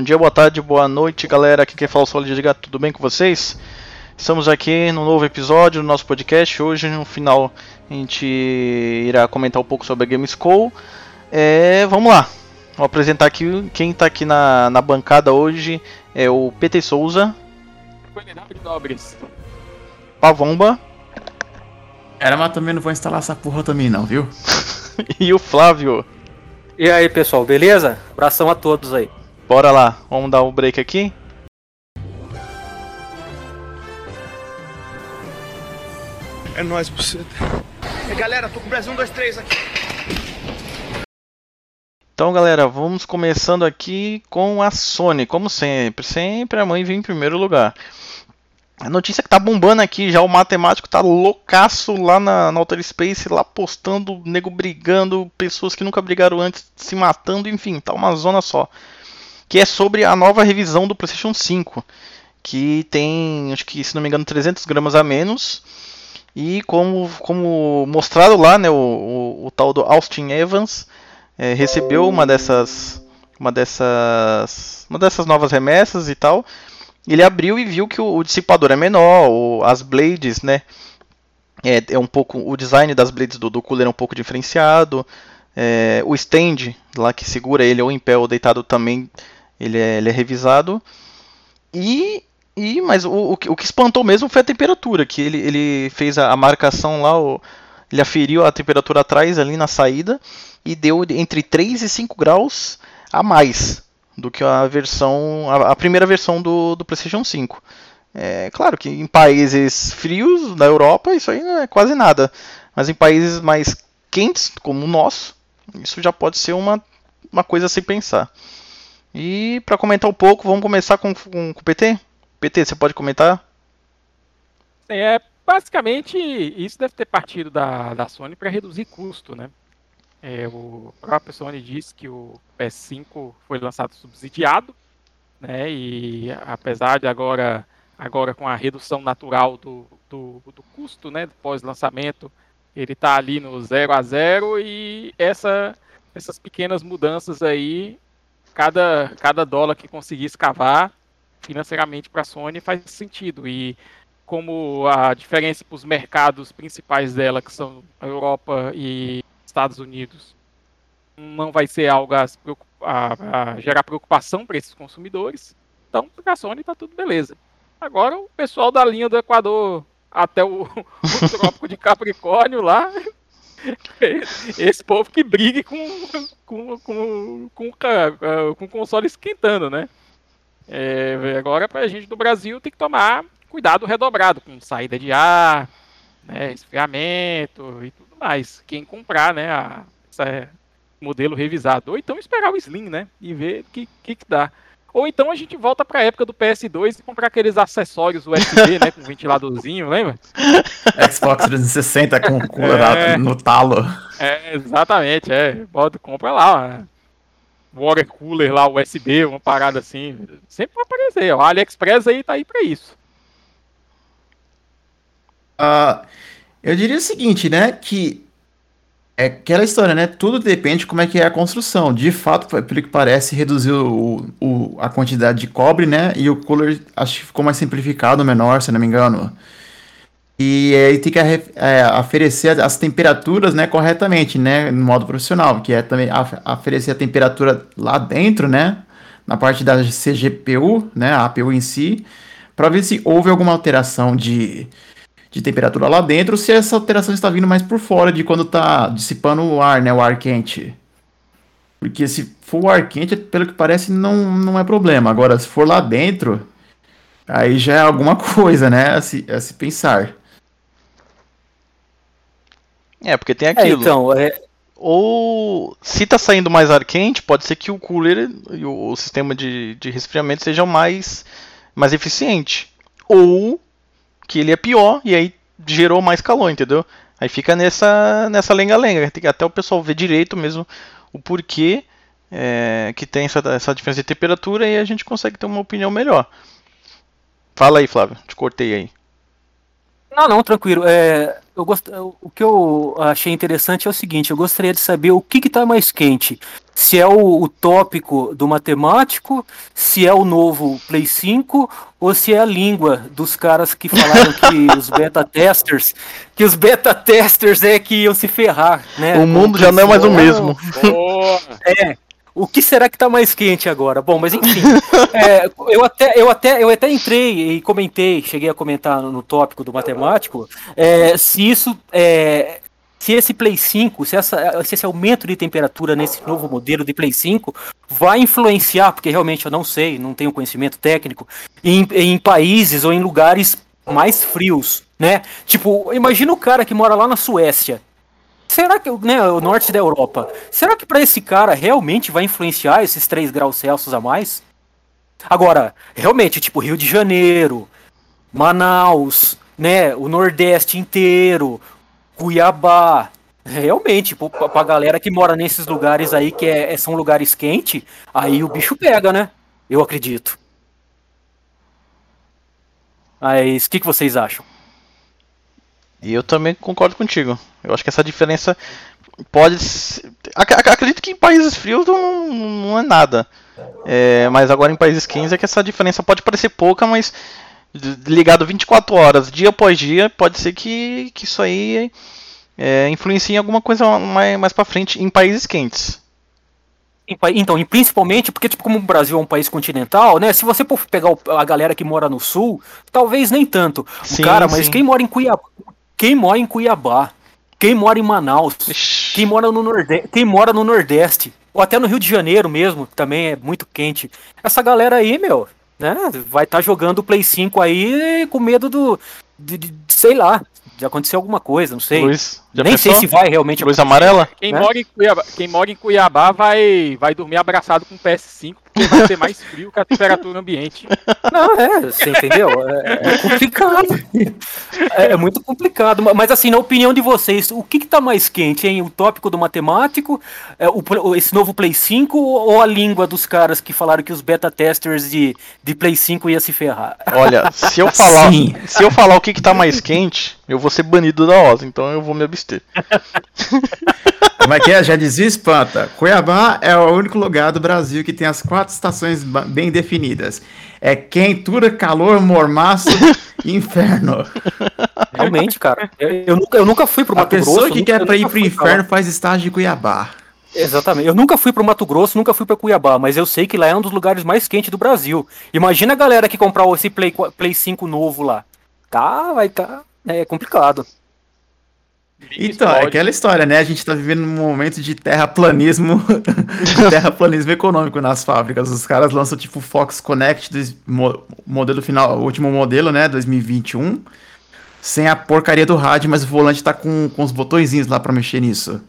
Bom dia, boa tarde, boa noite, galera. Aqui quem fala é o Solid de Gato, tudo bem com vocês? Estamos aqui no novo episódio do nosso podcast. Hoje, no final, a gente irá comentar um pouco sobre a Gamescom. É, vamos lá, vou apresentar aqui quem está aqui na, na bancada hoje é o PT Souza. Pavomba. Era, mas também não vou instalar essa porra também não, viu? e o Flávio. E aí, pessoal, beleza? Abração a todos aí. Bora lá, vamos dar um break aqui. É nóis, buceta. Galera, tô com o Brasil 1, 2, 3 aqui. Então, galera, vamos começando aqui com a Sony. Como sempre, sempre a mãe vem em primeiro lugar. A notícia que tá bombando aqui, já o matemático tá loucaço lá na, na Outer Space, lá postando, nego brigando, pessoas que nunca brigaram antes se matando, enfim, tá uma zona só que é sobre a nova revisão do PlayStation 5, que tem, acho que se não me engano, 300 gramas a menos. E como, como mostrado lá, né, o, o, o tal do Austin Evans é, recebeu uma dessas, uma dessas, uma dessas novas remessas e tal. Ele abriu e viu que o, o dissipador é menor, o, as blades, né, é, é, um pouco o design das blades do, do cooler é um pouco diferenciado. É, o stand lá que segura ele ou em pé ou deitado também ele é, ele é revisado. E, e mas o, o, o, que espantou mesmo foi a temperatura, que ele, ele fez a, a marcação lá, o, ele aferiu a temperatura atrás ali na saída e deu entre 3 e 5 graus a mais do que a versão a, a primeira versão do, do PlayStation 5. É claro que em países frios da Europa isso aí não é quase nada, mas em países mais quentes como o nosso, isso já pode ser uma, uma coisa a se pensar. E para comentar um pouco, vamos começar com, com, com o PT? PT, você pode comentar? É, basicamente, isso deve ter partido da, da Sony para reduzir custo, né? É, o próprio Sony disse que o PS5 foi lançado subsidiado, né? E apesar de agora, agora com a redução natural do, do, do custo, né? Pós-lançamento, ele está ali no 0 a 0 e essa, essas pequenas mudanças aí cada, cada dólar que conseguir escavar financeiramente para a Sony faz sentido. E como a diferença para os mercados principais dela, que são a Europa e Estados Unidos, não vai ser algo a, a, a gerar preocupação para esses consumidores, então para a Sony está tudo beleza. Agora o pessoal da linha do Equador até o, o trópico de Capricórnio lá esse povo que brigue com, com, com, com, com o console esquentando, né? É, agora, pra gente do Brasil, tem que tomar cuidado redobrado com saída de ar, né, esfriamento e tudo mais. Quem comprar, né, a, essa modelo revisado. Ou então esperar o Slim, né, e ver o que, que, que dá. Ou então a gente volta para a época do PS2 e comprar aqueles acessórios USB, né, com ventiladorzinho, lembra? Xbox 360 com, com é, no talo. É, exatamente, é. Bota, compra lá, water cooler lá, USB, uma parada assim. Sempre vai aparecer. A AliExpress aí tá aí para isso. Uh, eu diria o seguinte, né, que é aquela história, né? Tudo depende de como é que é a construção. De fato, pelo que parece, reduziu o, o, a quantidade de cobre, né? E o cooler acho que ficou mais simplificado, menor, se não me engano. E aí tem que é, oferecer as temperaturas, né, corretamente, né, no modo profissional, que é também oferecer a temperatura lá dentro, né, na parte da CGPU, né, a APU em si, para ver se houve alguma alteração de, de temperatura lá dentro, se essa alteração está vindo mais por fora de quando está dissipando o ar, né, o ar quente. Porque se for o ar quente, pelo que parece, não, não é problema. Agora, se for lá dentro, aí já é alguma coisa, né, a se, a se pensar. É, porque tem é, aquilo. É, então, é... Ou se está saindo mais ar quente, pode ser que o cooler e o, o sistema de, de resfriamento sejam mais, mais eficiente. Ou que ele é pior e aí gerou mais calor, entendeu? Aí fica nessa nessa lenga-lenga, até o pessoal ver direito mesmo o porquê é, que tem essa, essa diferença de temperatura e a gente consegue ter uma opinião melhor. Fala aí, Flávio, te cortei aí. Não, não, tranquilo. É, eu gost... o que eu achei interessante é o seguinte, eu gostaria de saber o que está mais quente. Se é o, o, tópico do matemático, se é o novo Play 5, ou se é a língua dos caras que falaram que os beta testers, que os beta testers é que iam se ferrar, né? O mundo já não é mais o mesmo. É, o que será que tá mais quente agora? Bom, mas enfim, é, eu, até, eu, até, eu até entrei e comentei, cheguei a comentar no, no tópico do matemático, é, se isso é, se esse Play 5, se, essa, se esse aumento de temperatura nesse novo modelo de Play 5 vai influenciar, porque realmente eu não sei, não tenho conhecimento técnico, em, em países ou em lugares mais frios, né? Tipo, imagina o cara que mora lá na Suécia Será que né, o norte da Europa, será que para esse cara realmente vai influenciar esses 3 graus Celsius a mais? Agora, realmente, tipo Rio de Janeiro, Manaus, né, o Nordeste inteiro, Cuiabá, realmente, para pra galera que mora nesses lugares aí que é, são lugares quentes, aí o bicho pega, né? Eu acredito. Mas o que, que vocês acham? E eu também concordo contigo. Eu acho que essa diferença pode. Ser... Acredito que em países frios não, não é nada. É, mas agora em países quentes é que essa diferença pode parecer pouca, mas ligado 24 horas, dia após dia, pode ser que, que isso aí é, influencie em alguma coisa mais, mais pra frente em países quentes. Então, e principalmente porque, tipo, como o Brasil é um país continental, né? Se você for pegar a galera que mora no sul, talvez nem tanto. Sim, cara, mas sim. quem mora em Cuiabá, quem mora em Cuiabá, quem mora em Manaus, quem mora, no Nordeste, quem mora no Nordeste, ou até no Rio de Janeiro mesmo, também é muito quente. Essa galera aí, meu, né, vai estar tá jogando o Play 5 aí com medo do. De, de, sei lá, de acontecer alguma coisa, não sei. Luz, Nem pensou? sei se vai realmente Luz amarela? Quem, né? mora em Cuiabá, quem mora em Cuiabá vai, vai dormir abraçado com o PS5 porque vai ser mais frio que a temperatura ambiente. Não, é, você entendeu? É, é complicado. É, é, muito complicado. Mas assim, na opinião de vocês, o que, que tá mais quente, hein? O tópico do matemático, é, o, esse novo Play 5 ou a língua dos caras que falaram que os beta testers de, de Play 5 ia se ferrar? Olha, se eu falar, se eu falar o que, que tá mais quente, eu vou ser banido da OSA, então eu vou me abster. Como é que é? Já dizia Espanta. Cuiabá é o único lugar do Brasil que tem as quatro estações bem definidas. É quentura, calor, mormaço e inferno. Realmente, cara. Eu, nunca, eu nunca fui pro Mato Grosso. A pessoa que quer pra ir pro inferno faz estágio de Cuiabá. Exatamente. Eu nunca fui pro Mato Grosso, nunca fui para Cuiabá, mas eu sei que lá é um dos lugares mais quentes do Brasil. Imagina a galera que comprar esse Play, Play 5 novo lá. Tá, vai tá. É complicado. Então, é aquela história, né? A gente tá vivendo um momento de terraplanismo, terraplanismo econômico nas fábricas. Os caras lançam tipo o Fox Connect, modelo final, o último modelo, né, 2021, sem a porcaria do rádio, mas o volante tá com, com os botõezinhos lá para mexer nisso.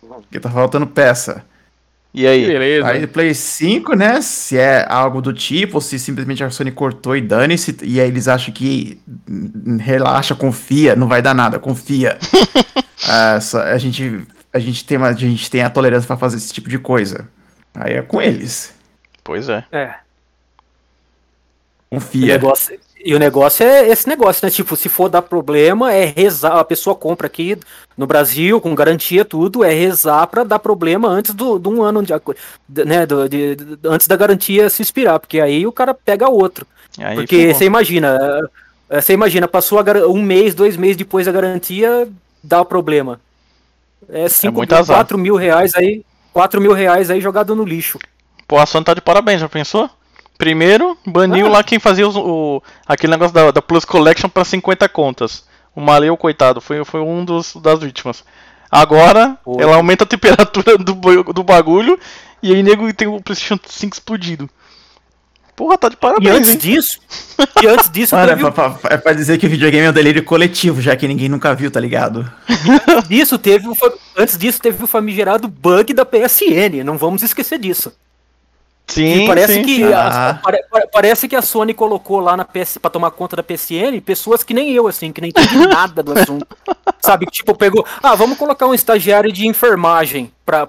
Porque tá faltando peça. E aí? Beleza. Aí Play 5, né? Se é algo do tipo, ou se simplesmente a Sony cortou e dane-se, e aí eles acham que relaxa, confia, não vai dar nada, confia. ah, só, a, gente, a, gente tem uma, a gente tem a tolerância para fazer esse tipo de coisa. Aí é com eles. Pois é. É. Confia. O negócio, e o negócio é esse negócio, né? Tipo, se for dar problema, é rezar. A pessoa compra aqui no Brasil, com garantia, tudo, é rezar para dar problema antes do, de um ano, de, né? Do, de, de, antes da garantia se expirar, porque aí o cara pega outro. Aí porque você imagina, é, você imagina, passou um mês, dois meses depois da garantia, dá problema. É 5 é 4 mil reais aí, 4 mil reais aí jogado no lixo. Pô, a Sony tá de parabéns, já pensou? Primeiro, baniu ah. lá quem fazia os, o, aquele negócio da, da Plus Collection para 50 contas. O Maleu, coitado, foi, foi um dos, das vítimas. Agora, Oi. ela aumenta a temperatura do, do bagulho e aí nego tem o PlayStation 5 explodido. Porra, tá de parabéns. E antes hein? disso, e antes disso, Mano, é, pra, é pra dizer que o videogame é um delírio coletivo, já que ninguém nunca viu, tá ligado? Disso, teve o, antes disso, teve o famigerado bug da PSN, não vamos esquecer disso. Sim, parece sim. que ah. a, pare, parece que a Sony colocou lá na PS para tomar conta da PSN pessoas que nem eu assim, que nem entendem nada do assunto. Sabe, tipo, pegou, ah, vamos colocar um estagiário de enfermagem pra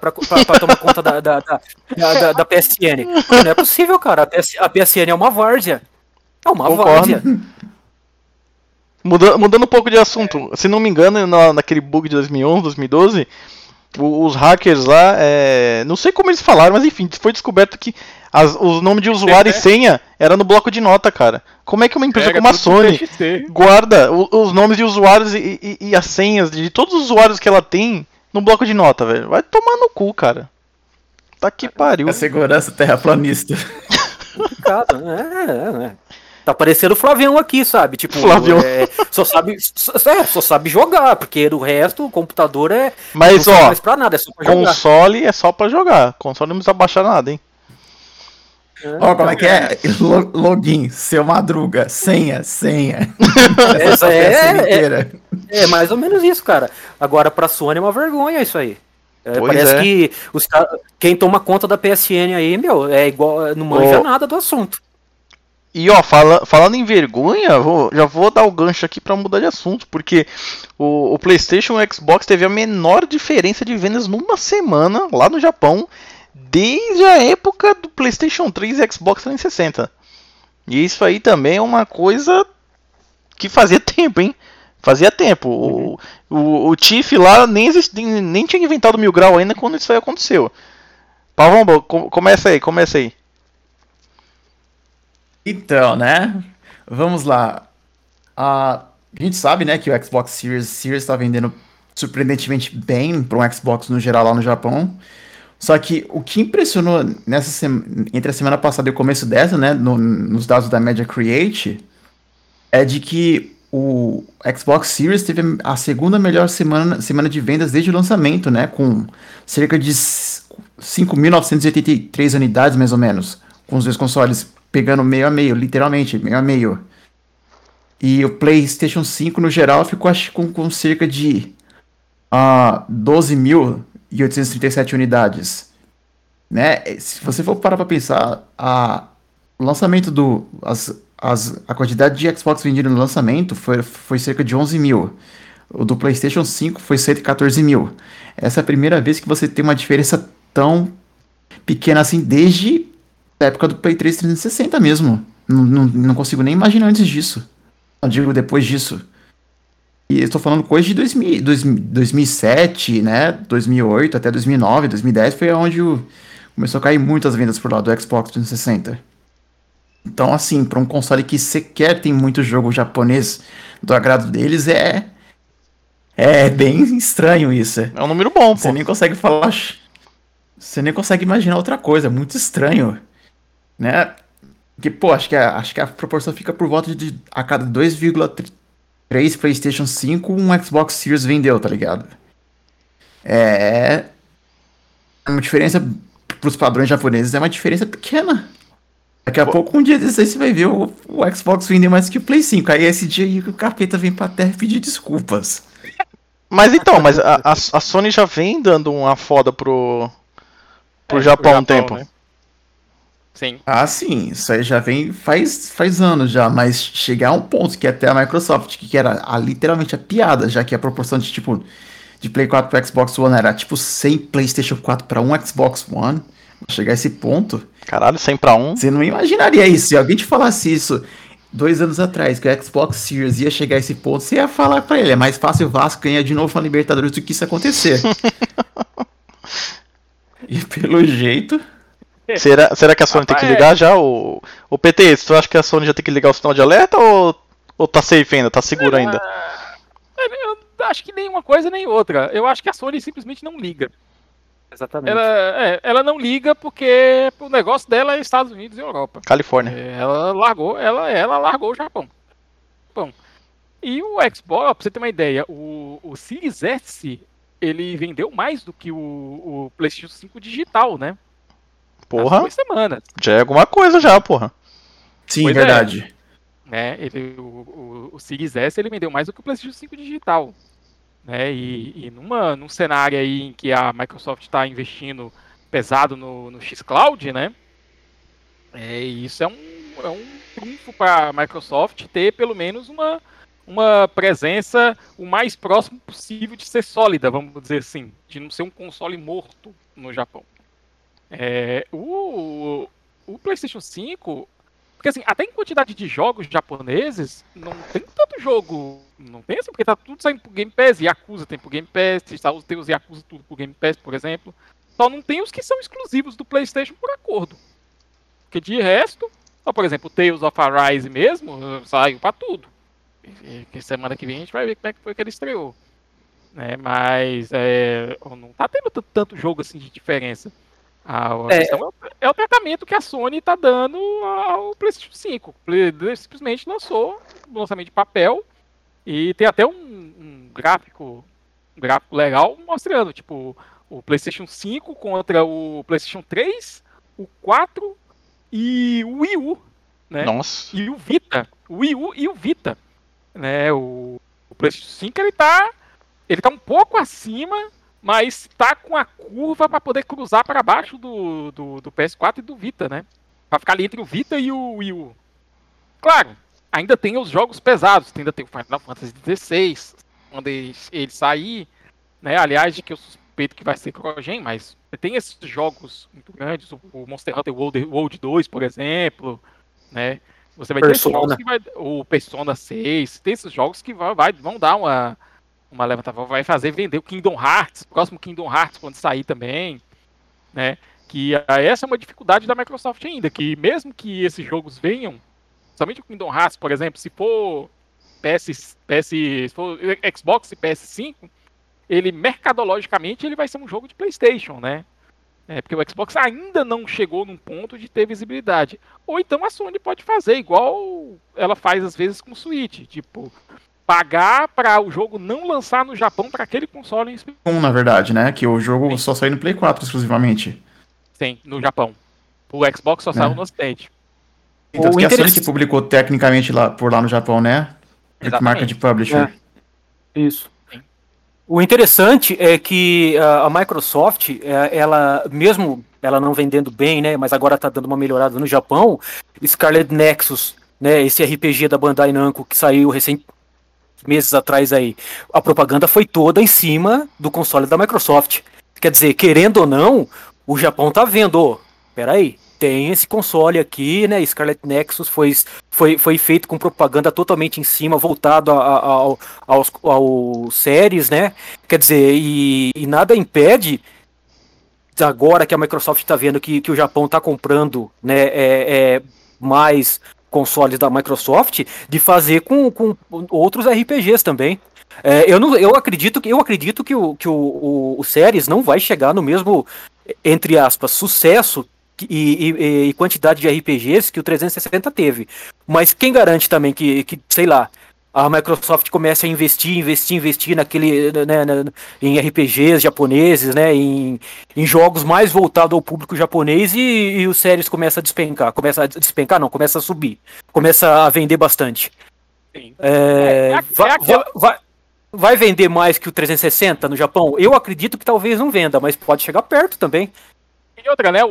tomar conta da, da, da, da, da PSN. Não é possível, cara. A, PS, a PSN é uma várzea. É uma Concordo. várzea. Muda, mudando um pouco de assunto, se não me engano, na, naquele bug de 2011, 2012, o- os hackers lá, é, não sei como eles falaram, mas enfim, foi descoberto que as- os nomes de usuário e senha era no bloco de nota, cara. Como é que uma empresa Pega como a Sony guarda o- os nomes de usuários e, e- e as senhas de todos os usuários que ela tem no bloco de nota, velho? Vai tomar no cu, cara. Tá que pariu. A segurança terraplanista. complicado, né? É, é. Tá parecendo o Flavião aqui, sabe? Tipo, Flavião. é, só sabe, só, é, só sabe jogar, porque do resto o computador é Mas, ó, mais pra nada, é só pra jogar. Console é só pra jogar. Console não precisa baixar nada, hein? Ó, como é que é? Lo- Login, seu madruga, senha, senha. Essa peça é, é, inteira. é mais ou menos isso, cara. Agora pra Sony é uma vergonha isso aí. É, parece é. que os quem toma conta da PSN aí, meu, é igual, não manja Ô. nada do assunto. E ó, fala- falando em vergonha, vou- já vou dar o gancho aqui pra mudar de assunto, porque o, o PlayStation e o Xbox teve a menor diferença de vendas numa semana lá no Japão, desde a época do PlayStation 3 e Xbox 360. E isso aí também é uma coisa que fazia tempo, hein? Fazia tempo. O, o, o Tiff lá nem, existi- nem tinha inventado mil grau ainda quando isso aí aconteceu. Pavão, co- começa aí, começa aí. Então, né? Vamos lá. A gente sabe, né, que o Xbox Series Series está vendendo surpreendentemente bem para um Xbox no geral lá no Japão. Só que o que impressionou nessa entre a semana passada e o começo dessa, né, no- nos dados da Media Create, é de que o Xbox Series teve a segunda melhor semana, semana de vendas desde o lançamento, né, com cerca de 5.983 unidades, mais ou menos, com os dois consoles pegando meio a meio, literalmente, meio a meio. E o PlayStation 5, no geral, ficou acho, com, com cerca de ah, 12.837 unidades. Né? Se você for parar para pensar, a, o lançamento do. As, as, a quantidade de Xbox vendido no lançamento foi, foi cerca de 11 mil. O do PlayStation 5 foi 114 mil. Essa é a primeira vez que você tem uma diferença tão pequena assim desde a época do Play 3 360 mesmo. Não, não, não consigo nem imaginar antes disso. Não digo depois disso. E eu estou falando coisa de 2000, 2000, 2007, né? 2008 até 2009, 2010 foi onde o, começou a cair muitas vendas por lá do Xbox 360. Então, assim, para um console que sequer tem muito jogo japonês do agrado deles, é. É bem estranho isso. É um número bom, pô. Você nem consegue falar. Você nem consegue imaginar outra coisa. Muito estranho. Né? Porque, pô, acho que a, acho que a proporção fica por volta de a cada 2,3 PlayStation 5, um Xbox Series vendeu, tá ligado? É. é Uma diferença pros padrões japoneses é uma diferença pequena. Daqui a pouco, um dia desses aí, você vai ver o, o Xbox vender mais que o Play 5. Aí esse dia aí o capeta vem pra terra pedir desculpas. Mas então, mas a, a, a Sony já vem dando uma foda pro, pro É, Japão há um tempo. né? Sim. Ah, sim, isso aí já vem faz, faz anos já, mas chegar a um ponto que até a Microsoft, que era a- literalmente a piada, já que a proporção de tipo de Play 4 para Xbox One era tipo 100 PlayStation 4 para um Xbox One, chegar a esse ponto, Caralho, 100 pra 1. você não imaginaria isso. Se alguém te falasse isso dois anos atrás, que o Xbox Series ia chegar a esse ponto, você ia falar pra ele, é mais fácil o Vasco ganhar de novo na Libertadores do que isso acontecer. e pelo jeito, Será, será que a Sony tem que Rapaz, ligar já? O, o PT, tu acha que a Sony já tem que ligar o sinal de alerta ou, ou tá safe ainda? Tá seguro ainda? É, Eu acho que nem uma coisa nem outra. Eu acho que a Sony simplesmente não liga. Exatamente. Ela, é, ela não liga porque o negócio dela é Estados Unidos e Europa. Califórnia. É, Ela largou, ela, ela largou o Japão. Bom, e o Xbox, pra você ter uma ideia, o, o Series S ele vendeu mais do que o, o PlayStation 5 digital, né? Porra, duas semanas. já é alguma coisa já, porra. sim, Pois é. verdade. né? Ele, o, o, o Series S ele vendeu mais do que o PlayStation 5 digital, né? E, e numa, num cenário aí em que a Microsoft está investindo pesado no, no xCloud, né? É, isso é um, é um trunfo para a Microsoft ter pelo menos uma, uma presença o mais próximo possível de ser sólida, vamos dizer assim, de não ser um console morto no Japão. É, o, o PlayStation 5 Porque assim, até em quantidade de jogos japoneses, não tem tanto jogo. Não tem assim, porque tá tudo saindo pro Game Pass. Yakuza tem pro Game Pass, tem os Yakuza tudo pro Game Pass, por exemplo. Só não tem os que são exclusivos do PlayStation por acordo. Porque de resto, só, por exemplo, Tales of Arise mesmo saiu pra tudo. E, semana que vem a gente vai ver como é que foi que ele estreou. Né? Mas é, não tá tendo tanto jogo assim de diferença. A, a é. questão é, é, o tratamento que a Sony está dando ao PlayStation 5. Simplesmente lançou um lançamento de papel e tem até um, um gráfico um gráfico legal mostrando, tipo, o PlayStation 5 contra o PlayStation 3, o 4 e o Wii U, né? Nossa. E o Vita, o Wii U e o Vita, né? O, o PlayStation 5 ele tá ele tá um pouco acima mas tá com a curva para poder cruzar para baixo do, do, do, PS4 e do Vita, né? Para ficar ali entre o Vita e o Wii U. Claro, ainda tem os jogos pesados, ainda tem o Final Fantasy XVI, quando ele, ele sair, né? Aliás, de que eu suspeito que vai ser Crogen, mas tem esses jogos muito grandes, o, Monster Hunter World, World 2, por exemplo, né? Você vai Persona. ter jogos que vai, o Persona 6, tem esses jogos que vai, vai, vão dar uma uma levantada vai fazer vender o Kingdom Hearts, próximo Kingdom Hearts quando sair também, né? Que essa é uma dificuldade da Microsoft ainda, que mesmo que esses jogos venham, somente o Kingdom Hearts, por exemplo, se for PS, PS, se for Xbox e PS5, ele mercadologicamente ele vai ser um jogo de PlayStation, né? É, porque o Xbox ainda não chegou num ponto de ter visibilidade. Ou então a Sony pode fazer igual ela faz às vezes com o Switch, tipo, pagar para o jogo não lançar no Japão para aquele console em específico. Um, na verdade, né? Que o jogo Sim. só saiu no Play 4 exclusivamente. Sim, no Japão. O Xbox só é. saiu no Ocidente. Então, que a Sony que publicou tecnicamente lá, por lá no Japão, né? Exatamente. Marca de publisher. É. Isso. O interessante é que a Microsoft, é, ela mesmo ela não vendendo bem, né, mas agora está dando uma melhorada no Japão, Scarlet Nexus, né, esse RPG da Bandai Namco que saiu recém, meses atrás aí, a propaganda foi toda em cima do console da Microsoft. Quer dizer, querendo ou não, o Japão tá vendo, oh, peraí, tem esse console aqui, né? Scarlet Nexus foi, foi, foi feito com propaganda totalmente em cima, voltado ao, aos, aos séries, né? Quer dizer, e, e nada impede agora que a Microsoft está vendo que, que o Japão está comprando né, é, é, mais consoles da Microsoft de fazer com, com outros RPGs também. É, eu, não, eu acredito que eu acredito que, o, que o, o, o Series não vai chegar no mesmo, entre aspas, sucesso e, e, e, quantidade de RPGs que o 360 teve. Mas quem garante também que, que sei lá, a Microsoft começa a investir, investir, investir naquele, né, né, em RPGs japoneses, né, em, em jogos mais voltados ao público japonês e, e os séries começa a despencar, começa a despencar, não, começa a subir, começa a vender bastante. É, é, é, vai, é vai, vai vender mais que o 360 no Japão? Eu acredito que talvez não venda, mas pode chegar perto também. E outra, né? O,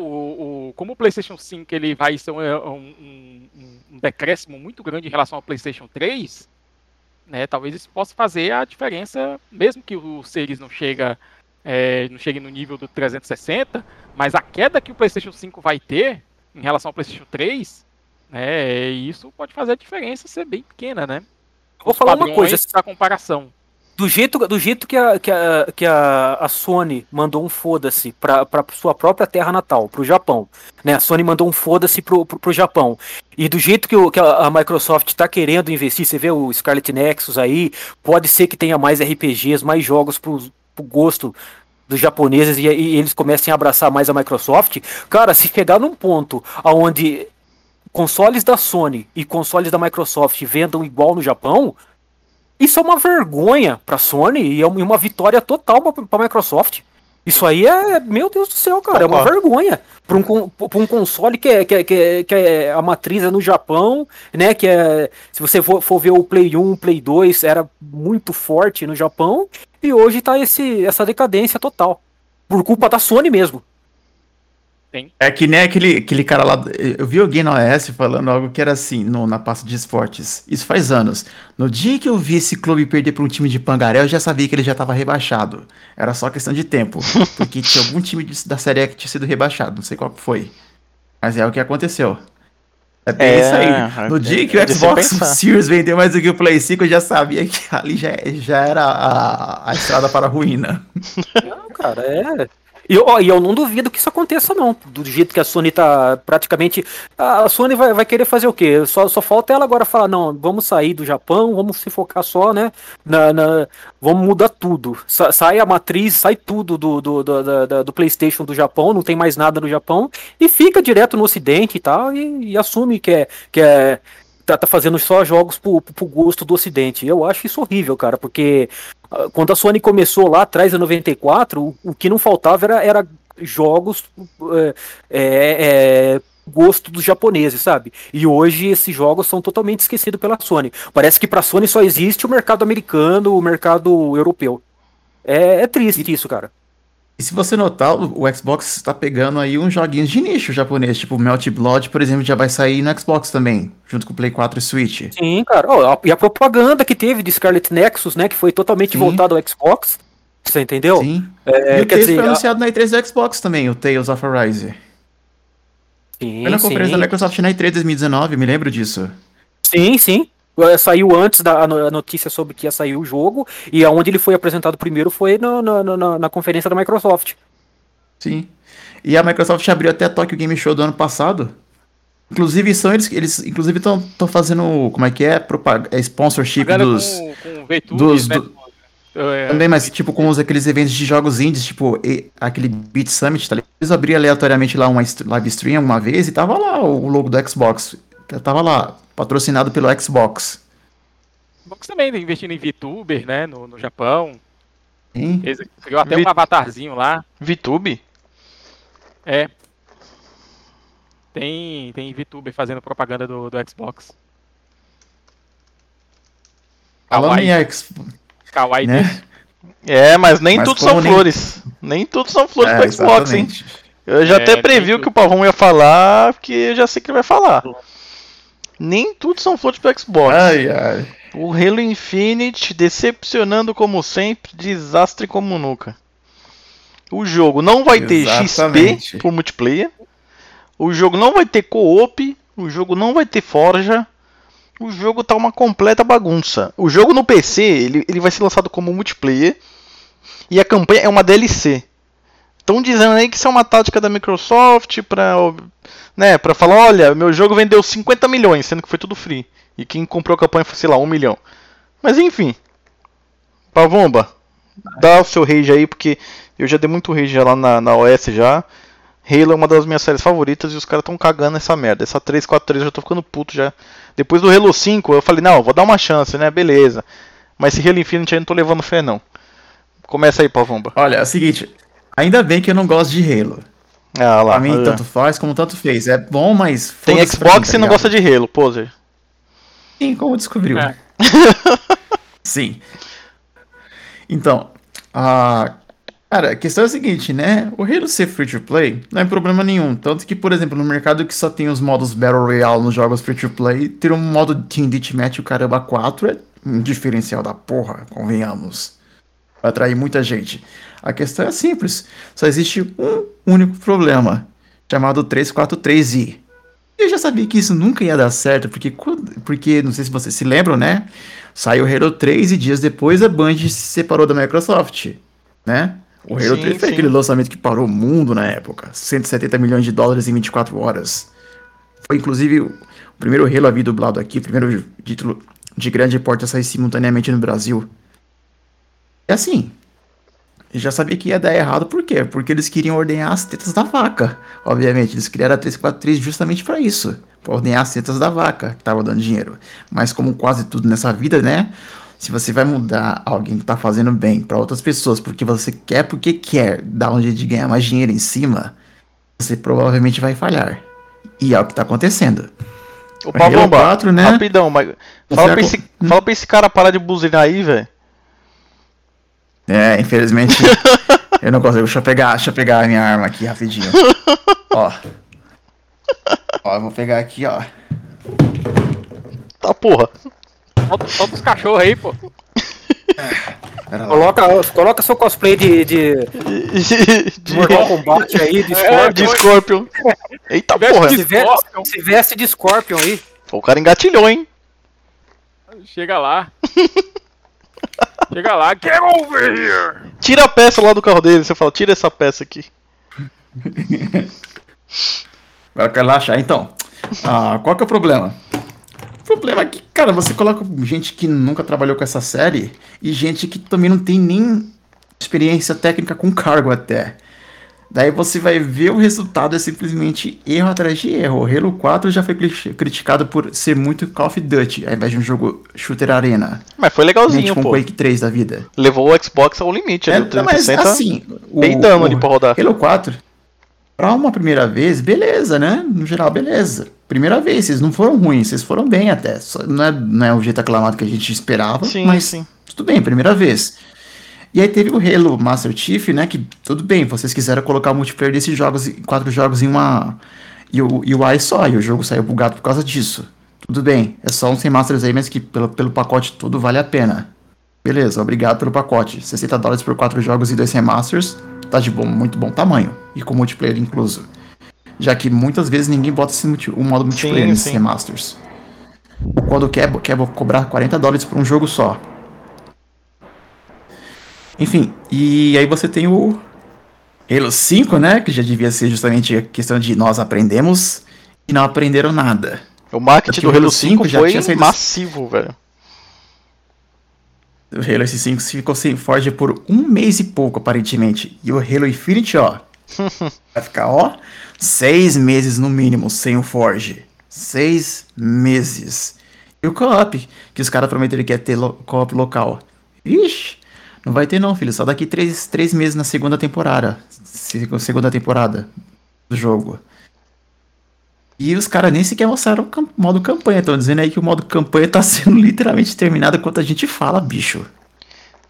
o, como o PlayStation 5 ele vai ser um, um, um, um decréscimo muito grande em relação ao PlayStation 3, né? Talvez isso possa fazer a diferença, mesmo que o Series não chega é, não chegue no nível do 360, mas a queda que o PlayStation 5 vai ter em relação ao PlayStation 3, né? Isso pode fazer a diferença ser bem pequena, né? Vou Os falar uma coisa da comparação do jeito, do jeito que, a, que, a, que a, a Sony mandou um foda-se pra, pra sua própria terra natal, pro Japão. Né? A Sony mandou um foda-se pro, pro, pro, Japão. E do jeito que, o, que a, a Microsoft tá querendo investir, você vê o Scarlet Nexus aí, pode ser que tenha mais RPGs, mais jogos pro, pro gosto dos japoneses e, e eles comecem a abraçar mais a Microsoft. Cara, se chegar num ponto aonde consoles da Sony e consoles da Microsoft vendam igual no Japão, isso é uma vergonha pra Sony e é uma vitória total pra, pra Microsoft. Isso aí é, meu Deus do céu, cara, é uma vergonha para um, pra um console que é, que, é, que, é, que é a matriz é no Japão, né? Que é, se você for, for ver o Play 1, o Play 2, era muito forte no Japão e hoje tá esse, essa decadência total. Por culpa da Sony mesmo. É que nem aquele, aquele cara lá. Eu vi alguém na OS falando algo que era assim, no, na pasta de esportes. Isso faz anos. No dia que eu vi esse clube perder para um time de Pangaré, eu já sabia que ele já estava rebaixado. Era só questão de tempo. Porque tinha algum time de, da série que tinha sido rebaixado. Não sei qual foi. Mas é o que aconteceu. É bem É, isso aí. No é- dia que é o se Xbox. Series vendeu mais do que o Play 5, eu já sabia que ali já, já era a, a estrada para a ruína. Não, cara, é. E eu, eu não duvido que isso aconteça, não. Do jeito que a Sony tá praticamente. A Sony vai, vai querer fazer o quê? Só, só falta ela agora falar: não, vamos sair do Japão, vamos se focar só, né? Na, na- vamos mudar tudo. Sa- sai a matriz, sai tudo do, do, do, da- do PlayStation do Japão, não tem mais nada no Japão, e fica direto no Ocidente e tal, e, e assume que é. Que é tá, tá fazendo só jogos pro, pro gosto do Ocidente. Eu acho isso horrível, cara, porque ah, quando a Sony começou lá atrás, em 94, o, o que não faltava era, era jogos é, é, é, gosto dos japoneses, sabe? E hoje esses jogos são totalmente esquecidos pela Sony. Parece que pra Sony só existe o mercado americano, o mercado europeu. É, é triste isso, cara. E se você notar, o, Xbox está pegando aí uns joguinhos de nicho japonês, tipo Melt Blood, por exemplo, já vai sair no Xbox também, junto com o Play 4 e Switch. Sim, cara. A- e a propaganda que teve de Scarlet Nexus, né, que foi totalmente Sim. voltado ao Xbox, você entendeu? Sim. É, e o Tales dizer, foi a- anunciado na E3 do Xbox também, o Tales of Arise. Sim, Foi na conferência sim. da Microsoft na E3 2019, me lembro disso. Sim, sim. Eh, Saiu antes da notícia sobre que ia sair o jogo, e aonde ele foi apresentado primeiro foi no- no- no- na, na conferência da Microsoft. Sim. E a Microsoft abriu até a Tokyo Game Show do ano passado. Inclusive, são eles, eles inclusive estão fazendo, como é que é, propag é sponsorship Pagando dos... com, com VTubes, dos- né? do- É, Também, mas tipo com os, aqueles eventos de jogos indies, tipo e- aquele Beat Summit, tá ligado? Eles abriam aleatoriamente lá uma live stream uma vez e tava lá o logo do Xbox. Tava lá, patrocinado pelo Xbox. Xbox também tá investindo em VTuber, né? No, no Japão. Sim. Eles criou até Vi- um avatarzinho lá. VTube? É. Tem, tem VTuber fazendo propaganda do, do Xbox. Falando Kawaii, em X, Kawaii né? É, mas nem Mas tudo são nem- flores. Nem tudo são flores É, pro Xbox, hein? exatamente. Eu já É, até previ o tudo. que o Pavão ia falar, porque eu já sei que ele vai falar. Nem tudo são flores pro Xbox. Ai, ai. O Halo Infinite, decepcionando como sempre, desastre como nunca. O jogo não vai ter Exatamente. XP por multiplayer. O jogo não vai ter co-op. O jogo não vai ter forja. O jogo tá uma completa bagunça. O jogo no PC, ele, ele vai ser lançado como multiplayer. E a campanha é uma DLC. Estão dizendo aí que isso é uma tática da Microsoft pra, né, pra falar, olha, meu jogo vendeu 50 milhões, sendo que foi tudo free. E quem comprou a campanha foi, sei lá, 1 milhão. Mas enfim. Pavomba, dá o seu rage aí, porque eu já dei muito rage lá na, na OS já. Halo é uma das minhas séries favoritas e os caras tão cagando essa merda. Essa 343 eu já tô ficando puto já. Depois do Halo 5 eu falei, não, vou dar uma chance, né? Beleza. Mas esse Halo Infinite aí não tô levando fé não. Começa aí, Pavomba. Olha, é o seguinte, ainda bem que eu não gosto de Halo. Ah lá. Pra mim, olha. tanto faz como tanto fez. É bom, mas. Tem Xbox mim, tá e não ligado? gosta de Halo, poser. Sim, como descobriu. É. Sim. Então, a. Cara, a questão é a seguinte, né? O Halo ser free to play não é problema nenhum. Tanto que, por exemplo, no mercado que só tem os modos Battle Royale nos jogos free to play, ter um modo Team Deathmatch o caramba 4 é um diferencial da porra, convenhamos. Vai atrair muita gente. A questão é simples. Só existe um único problema, chamado 343i. Eu já sabia que isso nunca ia dar certo, porque, porque não sei se vocês se lembram, né? Saiu o Halo 3 e dias depois a Band se separou da Microsoft, né? O Halo Sim, 3 foi sim. aquele lançamento que parou o mundo na época. 170 milhões de dólares em 24 horas. Foi inclusive o primeiro Halo a vir dublado aqui, o primeiro título de grande porte a sair simultaneamente no Brasil. É assim, já sabia que ia dar errado, por quê? Porque eles queriam ordenhar as tetas da vaca. Obviamente, eles criaram a 343 justamente para isso. Pra ordenhar as tetas da vaca, que tava dando dinheiro. Mas como quase tudo nessa vida, né? Se você vai mudar alguém que tá fazendo bem para outras pessoas porque você quer, porque quer dar um jeito de ganhar mais dinheiro em cima, você provavelmente vai falhar. E é o que tá acontecendo. O 4, né? rapidão, mas Você fala pra, esse, fala pra esse cara parar de buzinar aí, velho. É, infelizmente, eu não consigo. Deixa eu pegar, deixa eu pegar a minha arma aqui rapidinho. ó. Ó, eu vou pegar aqui, ó. Tá porra. Solta, solta os cachorros aí, pô. Lá. Coloca, coloca seu cosplay de, de De, Mortal Kombat aí, de É, Scorpion. de Scorpion. Eita Veste porra. de Se, ve- Scorpion. se veste de Scorpion aí. O cara engatilhou, hein? Chega lá. Chega lá, get over here! Tira a peça lá do carro dele. Você fala, tira essa peça aqui. Vai relaxar. Então, ah, qual que é o problema? O problema é que, cara, você coloca gente que nunca trabalhou com essa série e gente que também não tem nem experiência técnica com cargo até. Daí você vai ver o resultado é simplesmente erro atrás de erro. O Halo 4 já foi cri- criticado por ser muito Call of Duty, ao invés de um jogo shooter arena. Mas foi legalzinho, com pô. Quake 3 da vida. Levou o Xbox ao limite ali. É, o mas 360 assim, o, peidando o ali pra rodar. Halo 4, pra uma primeira vez, beleza, né? No geral, beleza. Primeira vez, vocês não foram ruins, vocês foram bem até. Só- não, é, não é o jeito aclamado que a gente esperava, Sim, mas sim. tudo bem, primeira vez. E aí teve o Halo Master Chief, né? Que tudo bem, vocês quiseram colocar o multiplayer desses jogos, quatro jogos em uma. E o UI só, e o jogo saiu bugado por causa disso. Tudo bem, é só uns remasters aí, mas que pelo, pelo pacote todo vale a pena. Beleza, obrigado pelo pacote. 60 dólares por quatro jogos e dois remasters, tá de bom, muito bom tamanho. E com multiplayer incluso. Já que muitas vezes ninguém bota esse multi, o modo multiplayer Sim, nesses sim. remasters. Quando quer, quer cobrar 40 dólares por um jogo só. Enfim, e aí você tem o Halo 5, né? Que já devia ser justamente a questão de nós aprendemos e não aprenderam nada. O marketing do o Halo Halo 5 5 já foi tinha massivo, velho. O Halo S5 ficou sem Forge por um mês e pouco, aparentemente. E o Halo Infinite, ó, vai ficar, ó, seis meses no mínimo sem o Forge. Seis meses. E o co-op, que os caras prometeram que ia ter lo- co-op local. Ixi, não vai ter não, filho. Só daqui três, três meses na segunda temporada. Se- Segunda temporada do jogo. E os caras nem sequer mostraram o cam- modo campanha. Estão dizendo aí que o modo campanha tá sendo literalmente terminado enquanto a gente fala, bicho.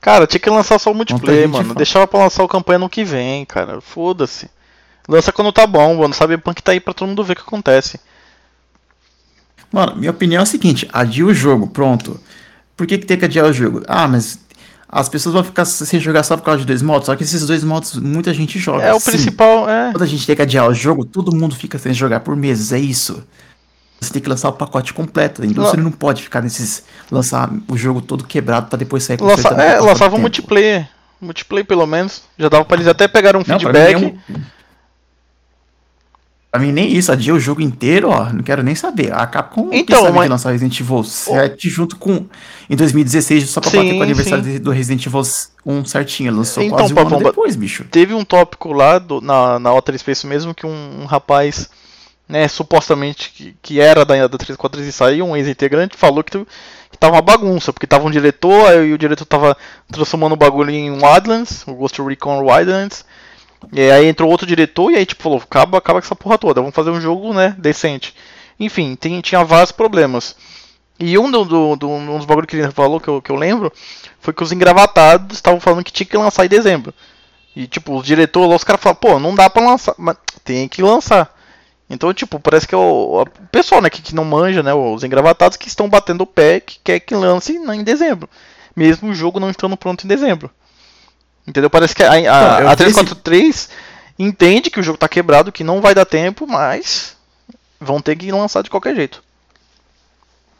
Cara, tinha que lançar só o multiplayer, mano. fala. Deixava pra lançar o campanha no que vem, cara. Foda-se. Lança quando tá bom, mano. Cyberpunk tá aí pra todo mundo ver o que acontece. Mano, minha opinião é a seguinte: adia o jogo, pronto. Por que, que tem que adiar o jogo? Ah, mas as pessoas vão ficar sem jogar só por causa de dois modos. Só que esses dois modos muita gente joga. É o sim. principal, é. Quando a gente tem que adiar o jogo, todo mundo fica sem jogar por meses, é isso. Você tem que lançar o pacote completo. A indústria não pode ficar nesses. lançar o jogo todo quebrado pra depois sair Lança, consertando é, lançava tempo. multiplayer. Multiplayer pelo menos. Já dava pra eles até pegarem um Não, feedback. mim, nem, um- pra mim nem isso, adia o jogo inteiro, ó, não quero nem saber. A Capcom Então, então, mas- que lançar Resident Evil 7 junto com em 2016 só pra Sim, bater com o aniversário sim. do Resident Evil 1 certinho, lançou Então, quase um Pavão, ano depois, bicho. Teve um tópico lá do- na, na Outer Space mesmo que um, um rapaz, né, supostamente que, que era da, da 343 e saiu, um ex-integrante, falou que, tu- que tava uma bagunça, porque tava um diretor, aí o diretor tava transformando o bagulho em Wildlands, o Ghost Recon Wildlands, e aí entrou outro diretor e aí tipo falou, acaba, acaba com essa porra toda, vamos fazer um jogo, né, decente. Enfim, tem, tinha vários problemas. E um, do, do, do- dos bagulhos que ele falou, que eu, que eu lembro, foi que os engravatados estavam falando que tinha que lançar em dezembro. E tipo, os diretores lá, os caras falaram, pô, não dá pra lançar, mas tem que lançar. Então, tipo, parece que é o, o pessoal, né, que, que não manja, né, os engravatados que estão batendo o pé, que quer que lance em dezembro. Mesmo o jogo não estando pronto em dezembro. Entendeu? Parece que a, a, eu a vi esse- 343 entende que o jogo tá quebrado, que não vai dar tempo, mas vão ter que lançar de qualquer jeito.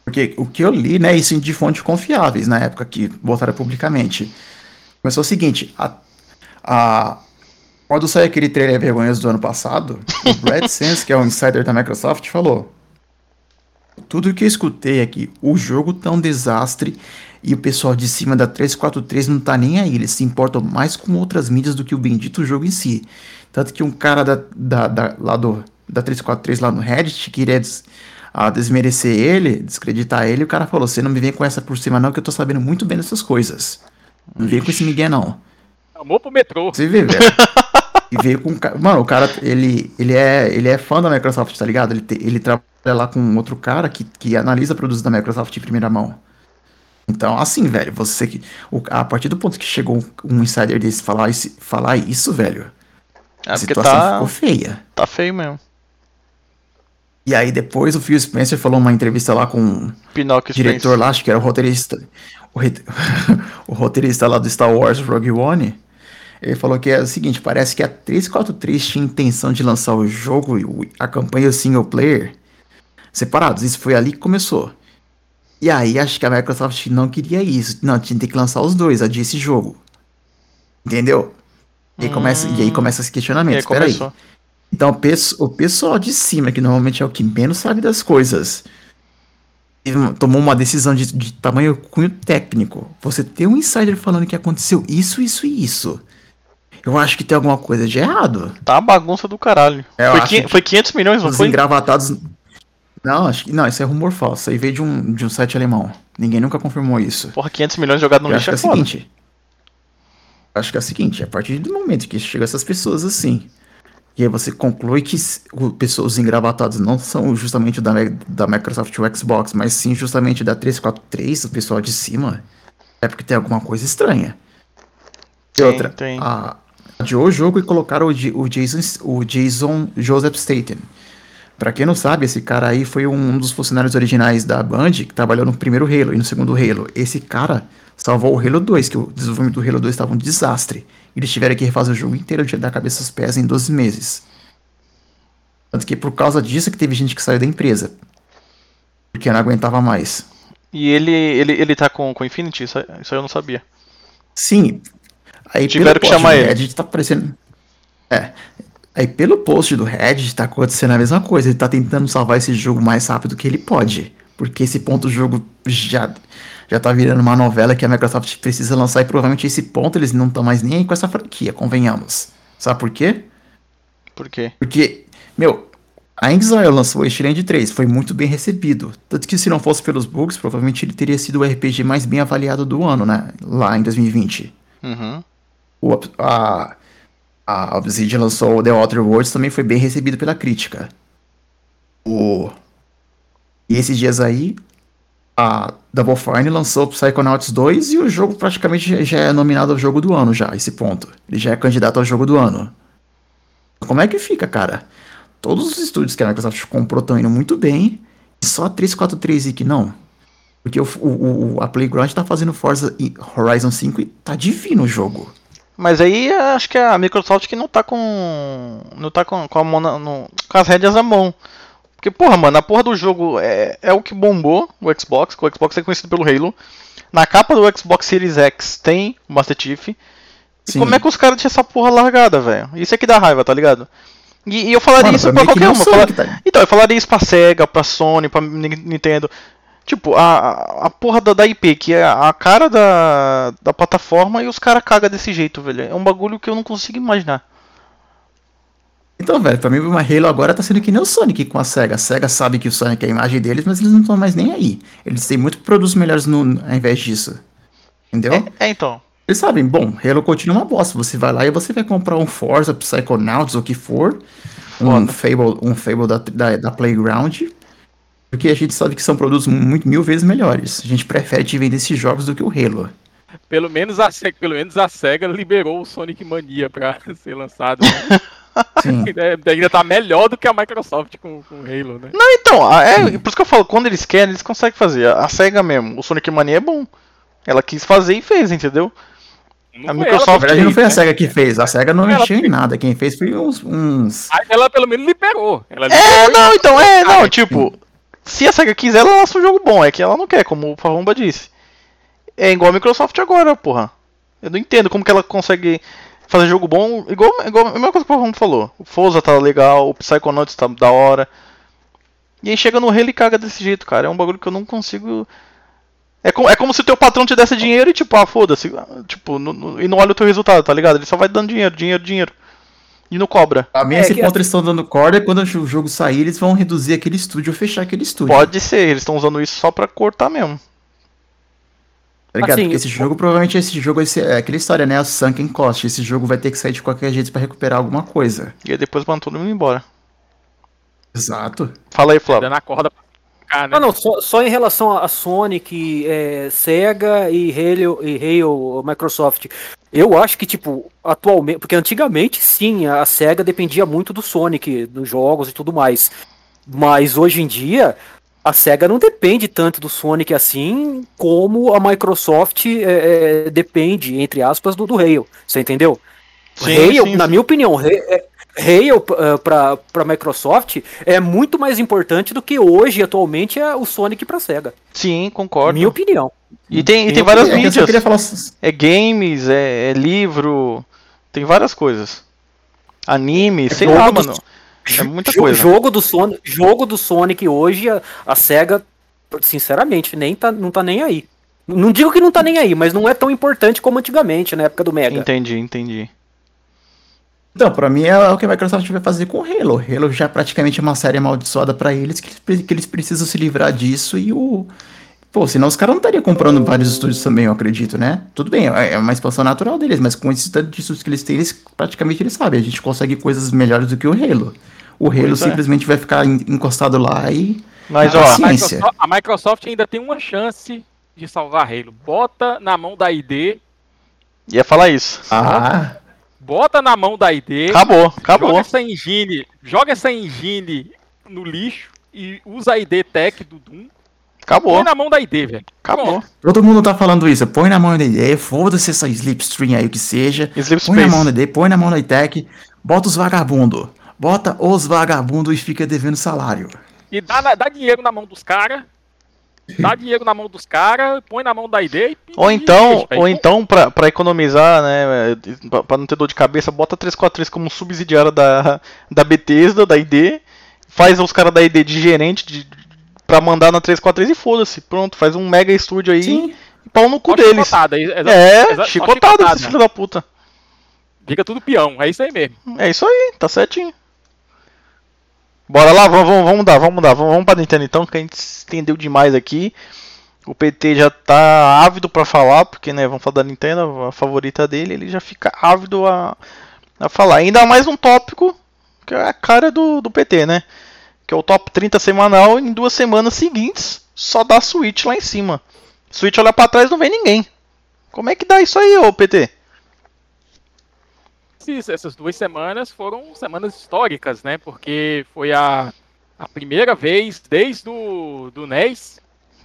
Porque o que eu li, né, isso de fontes confiáveis na época que botaram publicamente. Começou o seguinte, a, a, quando saiu aquele trailer vergonhoso do ano passado, o Brad Sense, que é um insider da Microsoft, falou tudo que eu escutei aqui, o jogo tá um desastre e o pessoal de cima da 343 não tá nem aí, eles se importam mais com outras mídias do que o bendito jogo em si. Tanto que um cara da, da, da- lá do, da 343 lá no Reddit queria des, a desmerecer ele, descreditar ele, e o cara falou: Você não me vem com essa por cima, não, que eu tô sabendo muito bem dessas coisas. Não vem com esse Miguel, não. Amor pro metrô. Você vê, velho. E veio com. Mano, o cara, ele, ele, é, ele é fã da Microsoft, tá ligado? Ele, te- ele trabalha lá com outro cara que, que analisa produtos da Microsoft em primeira mão. Então, assim, velho, você que. a partir do ponto que chegou um insider desse falar, esse, falar isso, velho, É a situação tá, ficou feia. tá feio mesmo. E aí depois o Phil Spencer falou numa entrevista lá com o Pinóquio diretor Spencer. lá, acho que era o roteirista. O, re- o roteirista lá do Star Wars Rogue One. Ele falou que é o seguinte, parece que a 343 tinha intenção de lançar o jogo e a campanha single player separados. Isso foi ali que começou. E aí acho que a Microsoft não queria isso. Não, tinha que lançar os dois, a esse jogo. Entendeu? E aí, começa, e aí começa esse questionamento. Espera aí. Então o pessoal de cima, que normalmente é o que menos sabe das coisas, tomou uma decisão de, de tamanho cunho técnico. Você tem um insider falando que aconteceu isso, isso e isso. Eu acho que tem alguma coisa de errado. Tá bagunça do caralho. É, foi, que, foi 500 milhões, não os foi? engravatados. Não, acho que não, isso é rumor falso. Isso aí veio de um, de um site alemão. Ninguém nunca confirmou isso. Porra, 500 milhões jogados no lixo é, é seguinte. Acho que é o seguinte, a partir do momento que chega essas pessoas assim, e aí você conclui que os engravatados não são justamente da, da Microsoft ou Xbox, mas sim justamente da 343, o pessoal de cima, é porque tem alguma coisa estranha. E outra, tem. A, adiou o jogo e colocaram o, o, Jason, o Jason Joseph Staten. Pra quem não sabe, esse cara aí foi um dos funcionários originais da Band que trabalhou no primeiro Halo e no segundo Halo. Esse cara salvou o Halo 2, que o desenvolvimento do Halo 2 estava um desastre. Eles tiveram que refazer o jogo inteiro de da cabeça aos pés em 12 meses. Tanto que por causa disso que teve gente que saiu da empresa. Porque não aguentava mais. E ele, ele, ele tá com, com Infinity? Isso, isso eu não sabia. Sim. Aí Tiveram que chamar ele. Reddit tá aparecendo. É. Aí pelo post do Reddit tá acontecendo a mesma coisa. Ele tá tentando salvar esse jogo mais rápido que ele pode. Porque esse ponto do jogo já já tá virando uma novela que a Microsoft precisa lançar e provavelmente esse ponto eles não estão mais nem aí com essa franquia, convenhamos. Sabe por quê? Por quê? Porque, meu, a Exile lançou o Wasteland 3, foi muito bem recebido. Tanto que se não fosse pelos bugs, provavelmente ele teria sido o RPG mais bem avaliado do ano, né? Lá em 2020. Uhum. O, a, a Obsidian lançou The Outer Worlds, também foi bem recebido pela crítica. O... E esses dias aí, a Double Fine lançou Psychonauts 2 e o jogo praticamente já é nominado ao jogo do ano já, esse ponto. Ele já é candidato ao jogo do ano. Como é que fica, cara? Todos os estúdios que a Microsoft comprou estão indo muito bem, e só a 343 e que não. Porque o, o, a Playground tá fazendo Forza Horizon 5 e tá divino o jogo. Mas aí acho que a Microsoft que não tá com. não tá com, com, a mão na, no, com as rédeas à mão. Porque, porra, mano, a porra do jogo é, é o que bombou o Xbox, o Xbox é conhecido pelo Halo. Na capa do Xbox Series X tem o Master Chief. E como é que os caras tinham essa porra largada, velho? Isso é que dá raiva, tá ligado? E, e eu falaria mano, isso pra qualquer uma. Falar... Tá... Então, eu falaria isso pra Sega, pra Sony, pra Nintendo. Tipo, a, a porra da, da IP, que é a cara da, da plataforma, e os caras cagam desse jeito, velho. É um bagulho que eu não consigo imaginar. Então, velho, pra mim o Halo agora tá sendo que nem o Sonic com a SEGA. A SEGA sabe que o Sonic é a imagem deles, mas eles não estão mais nem aí. Eles têm muito produtos melhores no, ao invés disso. Entendeu? É, é, então. Eles sabem, bom, Halo continua uma bosta. Você vai lá e você vai comprar um Forza, Psychonauts, o que for. Um Fable, um Fable da, da, da, Playground. Porque a gente sabe que são produtos muito, mil vezes melhores. A gente prefere te vender esses jogos do que o Halo. Pelo menos a, pelo menos a SEGA liberou o Sonic Mania pra ser lançado. Né? Sim. É, ainda tá melhor do que a Microsoft com, com Halo, né? Não, então, é, por isso que eu falo, quando eles querem, eles conseguem fazer. A SEGA mesmo, o Sonic Mania é bom. Ela quis fazer e fez, entendeu? Não a Microsoft. Na verdade, não foi a SEGA que fez. A SEGA não mexeu em nada. Quem fez foi uns. uns... Aí ela pelo menos liberou. Ela liberou é, não, então, é, não, tipo. Se a SEGA quiser, ela lança um jogo bom. É que ela não quer, como o Farrumba disse. É igual a Microsoft agora, porra. Eu não entendo como que ela consegue fazer jogo bom, igual, igual a mesma coisa que o Ron falou. O Forza tá legal, o Psychonauts tá da hora. E aí chega no Halo e caga desse jeito, cara. É um bagulho que eu não consigo. É como, é como se o teu patrão te desse dinheiro e tipo, ah, foda-se. Tipo, no, no, e não olha o teu resultado, tá ligado? Ele só vai dando dinheiro, dinheiro, dinheiro. E não cobra. A mim, é esse ponto eles estão dando corda e quando o jogo sair, eles vão reduzir aquele estúdio ou fechar aquele estúdio. Pode ser, eles estão usando isso só pra cortar mesmo. Tá ligado? Assim, Porque esse jogo, provavelmente, esse jogo esse, é aquela história, né? A Sunken Cost. Esse jogo vai ter que sair de qualquer jeito para recuperar alguma coisa. E aí depois manda todo mundo embora. Exato. Fala aí, Flávio. na corda né? Ah, não, só, só, em relação a Sonic, é, Sega e Halo, e Halo Microsoft. Eu acho que, tipo, atualmente. Porque antigamente, sim, a Sega dependia muito do Sonic, dos jogos e tudo mais. Mas hoje em dia, a SEGA não depende tanto do Sonic assim como a Microsoft é, é, depende, entre aspas, do, do Halo. Você entendeu? Sim, Halo, sim, na sim. minha opinião, Halo, é- Halo uh, pra, pra Microsoft é muito mais importante do que hoje, atualmente, é o Sonic pra SEGA. Sim, concordo. Minha opinião. E tem, e tem várias É só mídias. queria falar. É games, é, é livro, tem várias coisas. Anime, sei jogo lá, dos- mano. É muita coisa. Jogo do Sonic, jogo do Sonic hoje, a, a SEGA, sinceramente, nem tá, não tá nem aí. Não digo que não tá nem aí, mas não é tão importante como antigamente, na época do Mega. Entendi, entendi. Então, pra mim é o que a Microsoft vai fazer com o Halo. Halo já é praticamente uma série amaldiçoada pra eles, que eles, que eles precisam se livrar disso e o. Pô, senão os caras não estariam comprando vários estúdios também, eu acredito, né? Tudo bem, é é uma expansão natural deles, mas com esse tanto de estúdios que eles têm, eles praticamente eles sabem, a gente consegue coisas melhores do que o Halo. O Halo Pois é. simplesmente vai ficar en- encostado lá e. Mas Ah, ó. A Ciência. Microsoft, a Microsoft ainda tem uma chance de salvar Halo. Bota na mão da ID, ia falar isso. Ah, bota na mão da ID. Acabou, Joga acabou. essa engine, joga essa engine no lixo e usa a ID Tech do Doom. Acabou, Põe na mão da ID, velho. acabou. todo mundo tá falando isso. Põe na mão da ideia, foda-se essa Slipstream aí, o que seja. Sleep Põe na mão da ideia, põe na mão da ITEC, bota os vagabundo. Bota os vagabundo e fica devendo salário. E dá, dá dinheiro na mão dos caras. Dá dinheiro na mão dos caras, põe na mão da ID e Ou então, ou então pra, pra economizar, né, pra, pra não ter dor de cabeça, bota 343 como subsidiária da, da Bethesda, da ID, faz os caras da ID de gerente de, pra mandar na 343 e foda-se, pronto, faz um mega estúdio aí Sim. e pau no cu Só deles. chicotada, exa- É, exa- chicotado esses chicotada. filhos da puta. Fica tudo peão, é isso aí mesmo. É isso aí, tá certinho. Bora lá, vamos, vamos, vamos mudar, vamos mudar, vamos, vamos pra Nintendo então, que a gente estendeu demais aqui. O PT já tá ávido pra falar, porque né, vamos falar da Nintendo, a favorita dele, ele já fica ávido a, a falar. Ainda mais um tópico que é a cara do, do PT, né? Que é o top 30 semanal em duas semanas seguintes, só dá Switch lá em cima. Switch olha pra trás não vem ninguém. Como é que dá isso aí, ô PT? Esses- essas duas semanas foram semanas históricas, né? Porque foi a, a primeira vez desde o do NES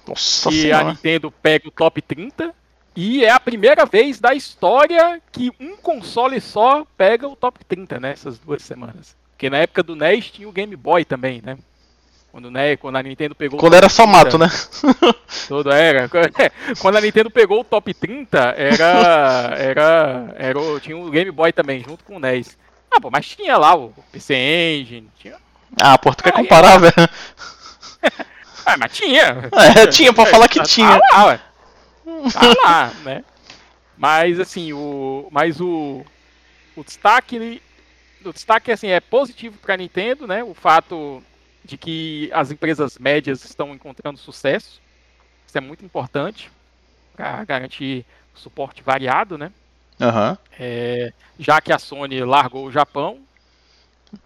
Nossa que a senhora. Nintendo pega o top 30. E é a primeira vez da história que um console só pega o top 30 nessas duas semanas. Porque na época do NES tinha o Game Boy também, né? Quando, né, quando a Nintendo pegou o Quando era só 30, mato, né? Todo era. Quando a Nintendo pegou o top 30, era. Era. era tinha o Game Boy também, junto com o NES. Ah, pô, mas tinha lá o PC Engine. Tinha, Ah, pô, tu quer Ah, é. comparar, velho? ah, mas tinha. É, tinha pra falar que Tá- tinha. Tá lá, ué. Tá lá, né? Mas assim, o. Mas o. O destaque. O destaque assim, é positivo pra Nintendo, né? O fato de que as empresas médias estão encontrando sucesso. Isso é muito importante para garantir suporte variado, né? Aham. É, já que a Sony largou o Japão,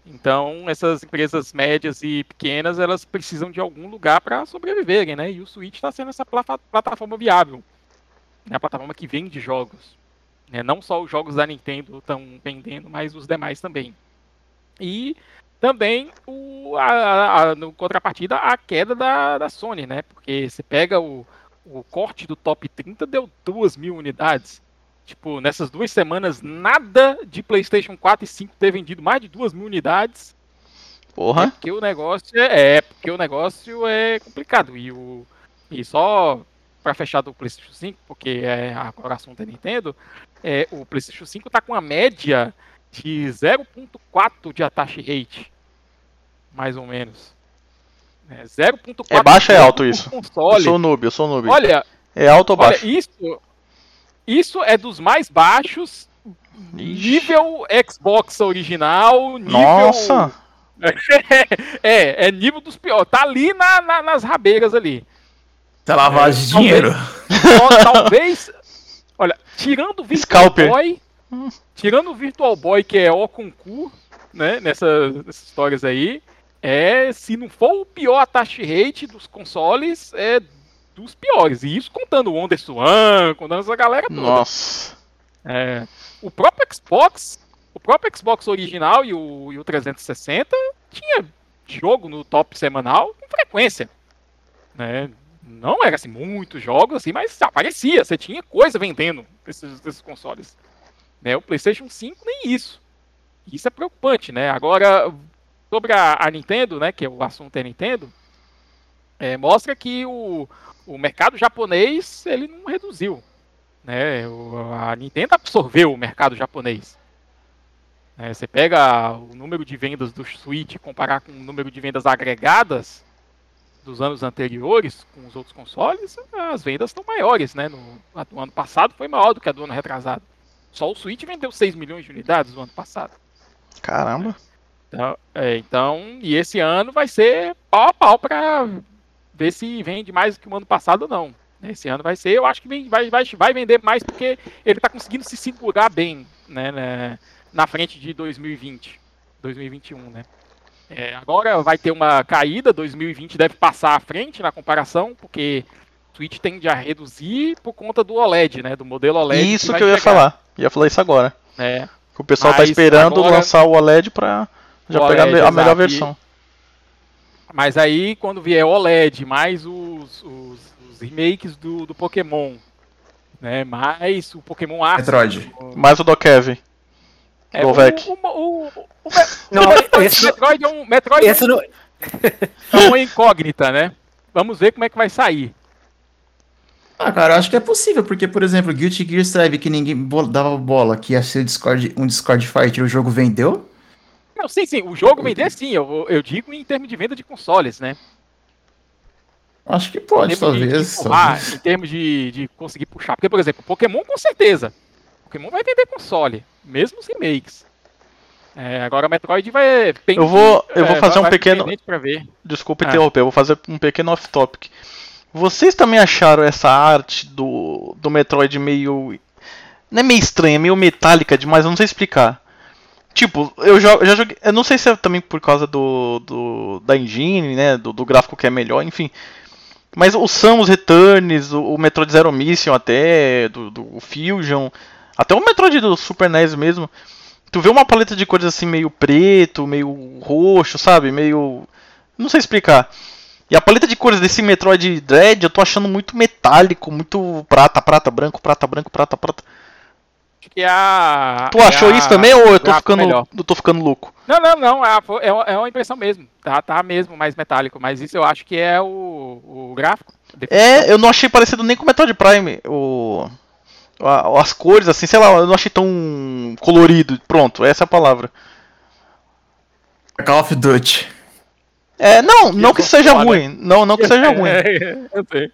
então essas empresas médias e pequenas elas precisam de algum lugar para sobreviverem, né? E o Switch está sendo essa plata- plataforma viável, né? a plataforma que vende jogos. né? Não só os jogos da Nintendo estão vendendo, mas os demais também. E também o, a, a- a- no contrapartida a queda da, da Sony, né? Porque você pega o, o corte do top 30 deu 2 mil unidades. Tipo, nessas duas semanas, nada de PlayStation 4 e 5 ter vendido mais de 2 mil unidades. É Porra. porque o negócio é, é porque o negócio é complicado. E, o, e só para fechar do PlayStation 5, porque é agora o assunto é Nintendo, é, o PlayStation 5 tá com a média de 0.4 de attach rate. Mais ou menos. É, 0.4 É baixo ou é alto isso? Eu Console. sou noob, eu sou noob. Olha, É alto ou Olha, baixo? isso, isso é dos mais baixos. Ixi. Nível Xbox original, nível. Nossa! é, é nível dos piores. Tá ali na- na- nas rabeiras ali. Tá lavagem de talvez- dinheiro. Só, talvez. Olha, tirando o Scalper. Boy. Tirando o Virtual Boy, que é O com cu, né? Nessas, nessas histórias aí. É, se não for o pior attach rate dos consoles, é dos piores. E isso contando o Wonder Swan, contando essa galera toda. Nossa. É, o próprio Xbox, o próprio Xbox original e o, e o 360 tinha jogo no top semanal com frequência. Né? Não era assim muitos jogos assim, mas aparecia, você tinha coisa vendendo esses, esses consoles. Né? O PlayStation 5 nem isso. Isso é preocupante, né? Agora, sobre a, a Nintendo, né, que é o assunto é Nintendo, é, mostra que o, o mercado japonês ele não reduziu. Né? O, a Nintendo absorveu o mercado japonês. É, você pega o número de vendas do Switch e comparar com o número de vendas agregadas dos anos anteriores com os outros consoles, as vendas estão maiores, né? No, a do ano passado foi maior do que a do ano retrasado. Só o Switch vendeu 6 milhões de unidades no ano passado. Caramba. Então, é, então, e esse ano vai ser pau a pau para ver se vende mais do que o ano passado ou não. Esse ano vai ser, eu acho que vem, vai, vai, vai vender mais porque ele está conseguindo se segurar bem né, né, na frente de 2020, 2021, né? É, agora vai ter uma caída, 2020 deve passar à frente na comparação, porque o Switch tende a reduzir por conta do OLED, né? Do modelo OLED. Isso que, que eu ia chegar. falar. Ia falar isso agora. É. O pessoal tá Mas tá esperando agora, lançar o OLED para já OLED, pegar a melhor exato. versão. Mas aí, quando vier OLED, mais os, os, os remakes do, do Pokémon, né? Mais o Pokémon Arceus. Metroid. Mais o do Kevin. É, o, o, o, o, não, Metroid, esse, Metroid é um. Metroid esse é, um, não... é uma incógnita, né? Vamos ver como é que vai sair. Ah, cara, eu acho que é possível, porque, por exemplo, Guilty Gear Strive, que ninguém dava bola, que ia ser Discord, um Discord Fighter, o jogo vendeu? Não, sim, sim, o jogo vender sim, eu, eu digo em termos de venda de consoles, né? Acho que pode, talvez. De, de empurrar, Em termos de, de conseguir puxar. Porque, por exemplo, Pokémon com certeza. Pokémon vai vender console, mesmo os remakes. É, agora Metroid vai. eu vou, eu vou é, fazer um pequeno. Desculpa ah. interromper, eu vou fazer um pequeno off-topic. Vocês também acharam essa arte do, do Metroid meio. Não é meio estranha, é meio metálica demais, eu não sei explicar. Tipo, eu já, já joguei. Eu não sei se é também por causa do, do da engine, né? Do, do gráfico que é melhor, enfim. Mas o Samus Returns, o, o Metroid Zero Mission até, do, do Fusion, até o Metroid do Super NES mesmo. Tu vê uma paleta de cores assim meio preto, meio roxo, sabe? Meio. Não sei explicar. E a paleta de cores desse Metroid Dread eu tô achando muito metálico, muito prata, prata, branco, prata, branco, prata, prata. Acho que é a. Tu achou a... isso também ou eu tô ficando, eu tô ficando louco? Não, não, não. É, é, é uma impressão mesmo. Tá, tá mesmo mais metálico. Mas isso eu acho que é o, o gráfico. É, eu não achei parecido nem com o Metroid Prime. O as cores, assim, sei lá, eu não achei tão colorido. Pronto, essa é a palavra. Call of Duty. É, não, não que seja ruim. Não, não que seja ruim. sei.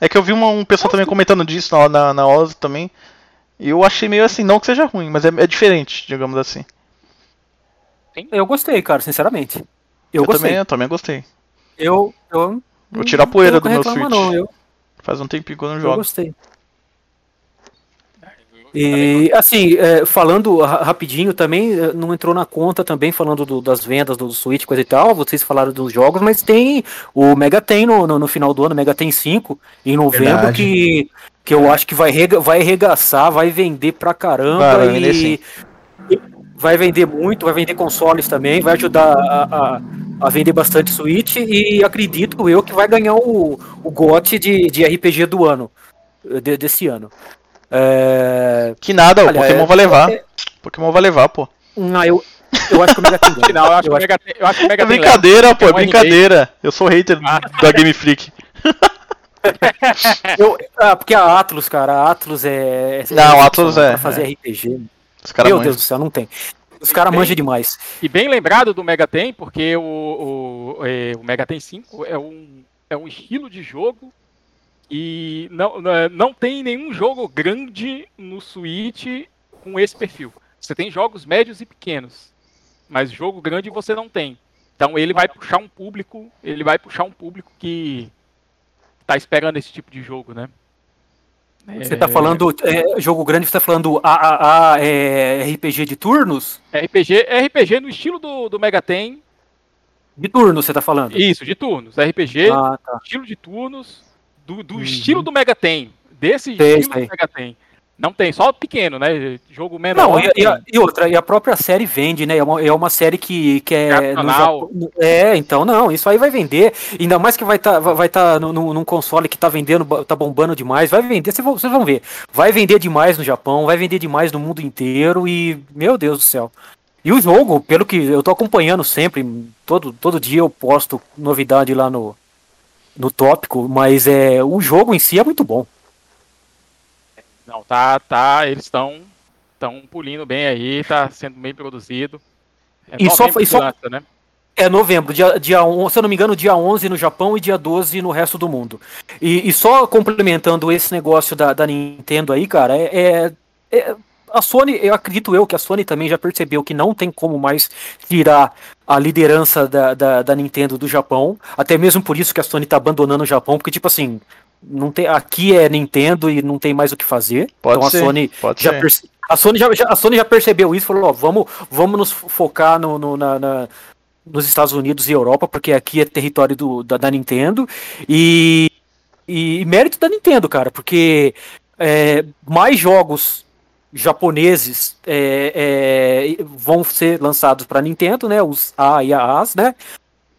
É que eu vi uma, um pessoal também comentando disso na, na, na Oz também. E eu achei meio assim, não que seja ruim, mas é, é diferente, digamos assim. Eu gostei, cara, sinceramente. Eu, eu gostei. Também, eu também gostei. Eu. eu Vou tirar a poeira do meu Switch. Não, eu... Faz um tempinho que eu não jogo. Eu gostei. E assim, é, falando rapidinho também, é, não entrou na conta também, falando do, das vendas do Switch, coisa e tal, vocês falaram dos jogos, mas tem o Mega Ten no, no, no final do ano, Mega Ten 5, em novembro, que, que eu acho que vai, rega, vai arregaçar, vai vender pra caramba vai, e, e, vai vender muito, vai vender consoles também, vai ajudar a, a, a, vender bastante Switch e acredito eu que vai ganhar o, o GOT de, de RPG do ano, de, desse ano. É... Que nada, Olha, o Pokémon é... vai levar. É... Pokémon vai levar, pô. Não, eu, eu acho que o Mega Ten Não, eu acho, eu, acho... Mega, eu acho que o Mega É brincadeira, pô, é brincadeira. Eu sou hater ah. da Game Freak. eu, ah, porque a Atlus, cara, a Atlus é. é não, a Atlus é. Pra fazer é. RPG. Meu manjam. Deus do céu, não tem. Os caras manjam demais. E bem lembrado do Mega Ten, porque o, o, é, o Mega Ten 5 é um, é um estilo de jogo e não, não tem nenhum jogo grande no Switch com esse perfil. Você tem jogos médios e pequenos, mas jogo grande você não tem. Então ele vai puxar um público, ele vai puxar um público que tá esperando esse tipo de jogo, né? Você tá falando é, jogo grande, você tá falando AAA é, RPG de turnos? RPG, RPG no estilo do, do Mega Ten. De turnos, você tá falando? Isso, de turnos. RPG, ah, tá. estilo de turnos, do, do hum. estilo do Mega Ten. Desse sei, estilo sei. do Mega Ten. Não tem, só pequeno, né? Jogo menor. Não, e, e, a, e outra, e a própria série vende, né? É uma, é uma série que, que é. Japão- é, então não, isso aí vai vender. Ainda mais que vai estar vai tá no- no- num console que tá vendendo, tá bombando demais. Vai vender, vocês vão, vocês vão ver. Vai vender demais no Japão, vai vender demais no mundo inteiro e. Meu Deus do céu. E o jogo, pelo que eu tô acompanhando sempre, todo, todo dia eu posto novidade lá no, no tópico, mas é, o jogo em si é muito bom. Não, tá, tá, eles estão estão pulindo bem aí, tá sendo bem produzido. É e só, e só lança, né? É novembro, dia, dia 11, se eu não me engano, dia 11 no Japão e dia 12 no resto do mundo. E, e só complementando esse negócio da, da Nintendo aí, cara, é, é, é, a Sony, eu acredito eu que a Sony também já percebeu que não tem como mais tirar a liderança da, da, da Nintendo do Japão, até mesmo por isso que a Sony tá abandonando o Japão, porque tipo assim, não tem, aqui é Nintendo e não tem mais o que fazer. Pode então ser, a Sony já perce, a Sony já, a Sony já percebeu isso, falou, ó, vamos, vamos nos focar no, no na, na, nos Estados Unidos e Europa, porque aqui é território do, da, da Nintendo. E, e, e, mérito da Nintendo, cara, porque é, mais jogos japoneses é, é, vão ser lançados para Nintendo, né? Os A e a As, né?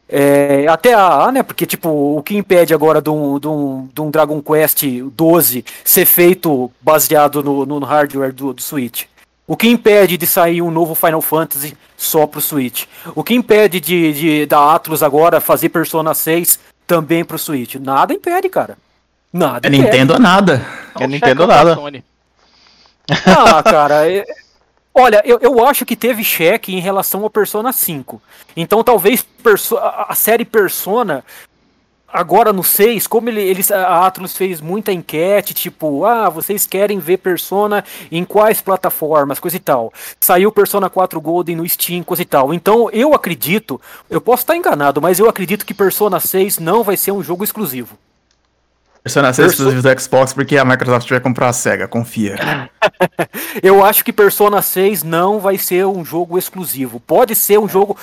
É, até a, né? Porque, tipo, o que impede agora de um, de um, de um Dragon Quest 12 ser feito baseado no, no hardware do, do Switch? O que impede de sair um novo Final Fantasy só pro Switch? O que impede de, de da Atlus agora fazer Persona 6 também pro Switch? Nada impede, cara. Nada. É impede. Nintendo nada. É Nintendo nada. Ah, cara, é, Olha, eu, eu acho que teve cheque em relação ao Persona 5. Então talvez perso a série Persona, agora no 6, como ele, eles, a Atlus fez muita enquete, tipo, ah, vocês querem ver Persona em quais plataformas, coisa e tal. Saiu Persona 4 Golden no Steam, coisa e tal. Então eu acredito, eu posso estar enganado, mas eu acredito que Persona 6 não vai ser um jogo exclusivo. Persona 6 Perso... exclusivo do Xbox porque a Microsoft vai comprar a SEGA, confia. eu acho que Persona 6 não vai ser um jogo exclusivo. Pode ser um jogo.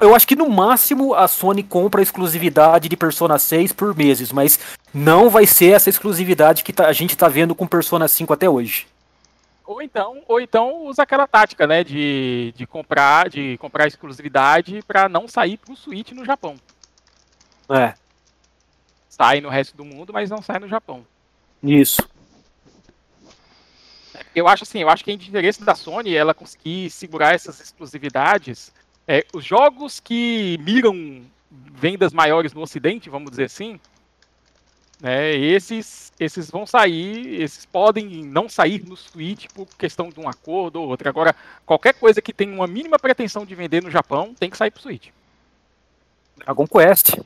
Eu acho que no máximo a Sony compra a exclusividade de Persona 6 por meses, mas não vai ser essa exclusividade que tá, a gente tá vendo com Persona 5 até hoje. Ou então, ou então usa aquela tática, né, de, de comprar, de comprar exclusividade para não sair pro Switch no Japão. É sai no resto do mundo, mas não sai no Japão. Isso. Eu acho assim, eu acho que é de interesse da Sony ela conseguir segurar essas exclusividades. É, os jogos que miram vendas maiores no Ocidente, vamos dizer assim, né, esses, esses vão sair, esses podem não sair no Switch por questão de um acordo ou outro. Agora, qualquer coisa que tenha uma mínima pretensão de vender no Japão tem que sair pro Switch. Dragon Quest.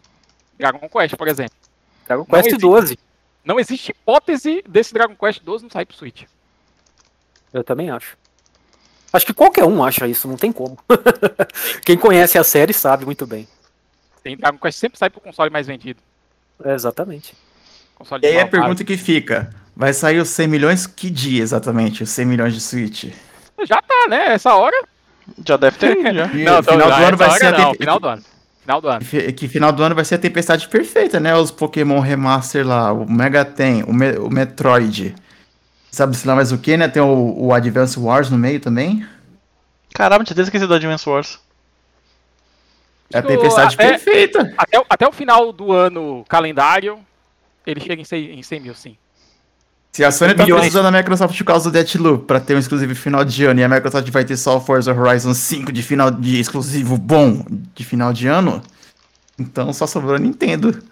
Dragon Quest, por exemplo. Dragon Quest existe, 12. Não existe hipótese desse Dragon Quest 12 não sair pro Switch. Eu também acho. Acho que qualquer um acha isso, não tem como. Quem conhece a série sabe muito bem. Tem Dragon Quest sempre sai pro console mais vendido. É, exatamente. Console e aí a pergunta que fica: vai sair os 100 milhões que dia exatamente? Os 100 milhões de Switch? Já tá, né? Essa hora. Já deve ter. já. não, final do ano vai ser. Não, final do ano. Final do ano. Que, que, final do ano vai ser a tempestade perfeita, né? Os Pokémon Remaster lá, o Mega Ten, o, Me o Metroid. Sabe se lá mais o que, né? Tem o, o Advance Wars no meio também. Caramba, tinha esquecido do Advance Wars. É a tempestade até, perfeita. Até, até o final do ano calendário, ele chega em 100, em 100 mil, sim. Se a Sony tá precisando da Microsoft por causa do Deathloop pra ter um exclusivo final de ano e a Microsoft vai ter só o Forza Horizon 5 de final de exclusivo bom de final de ano, então só sobrou a Nintendo.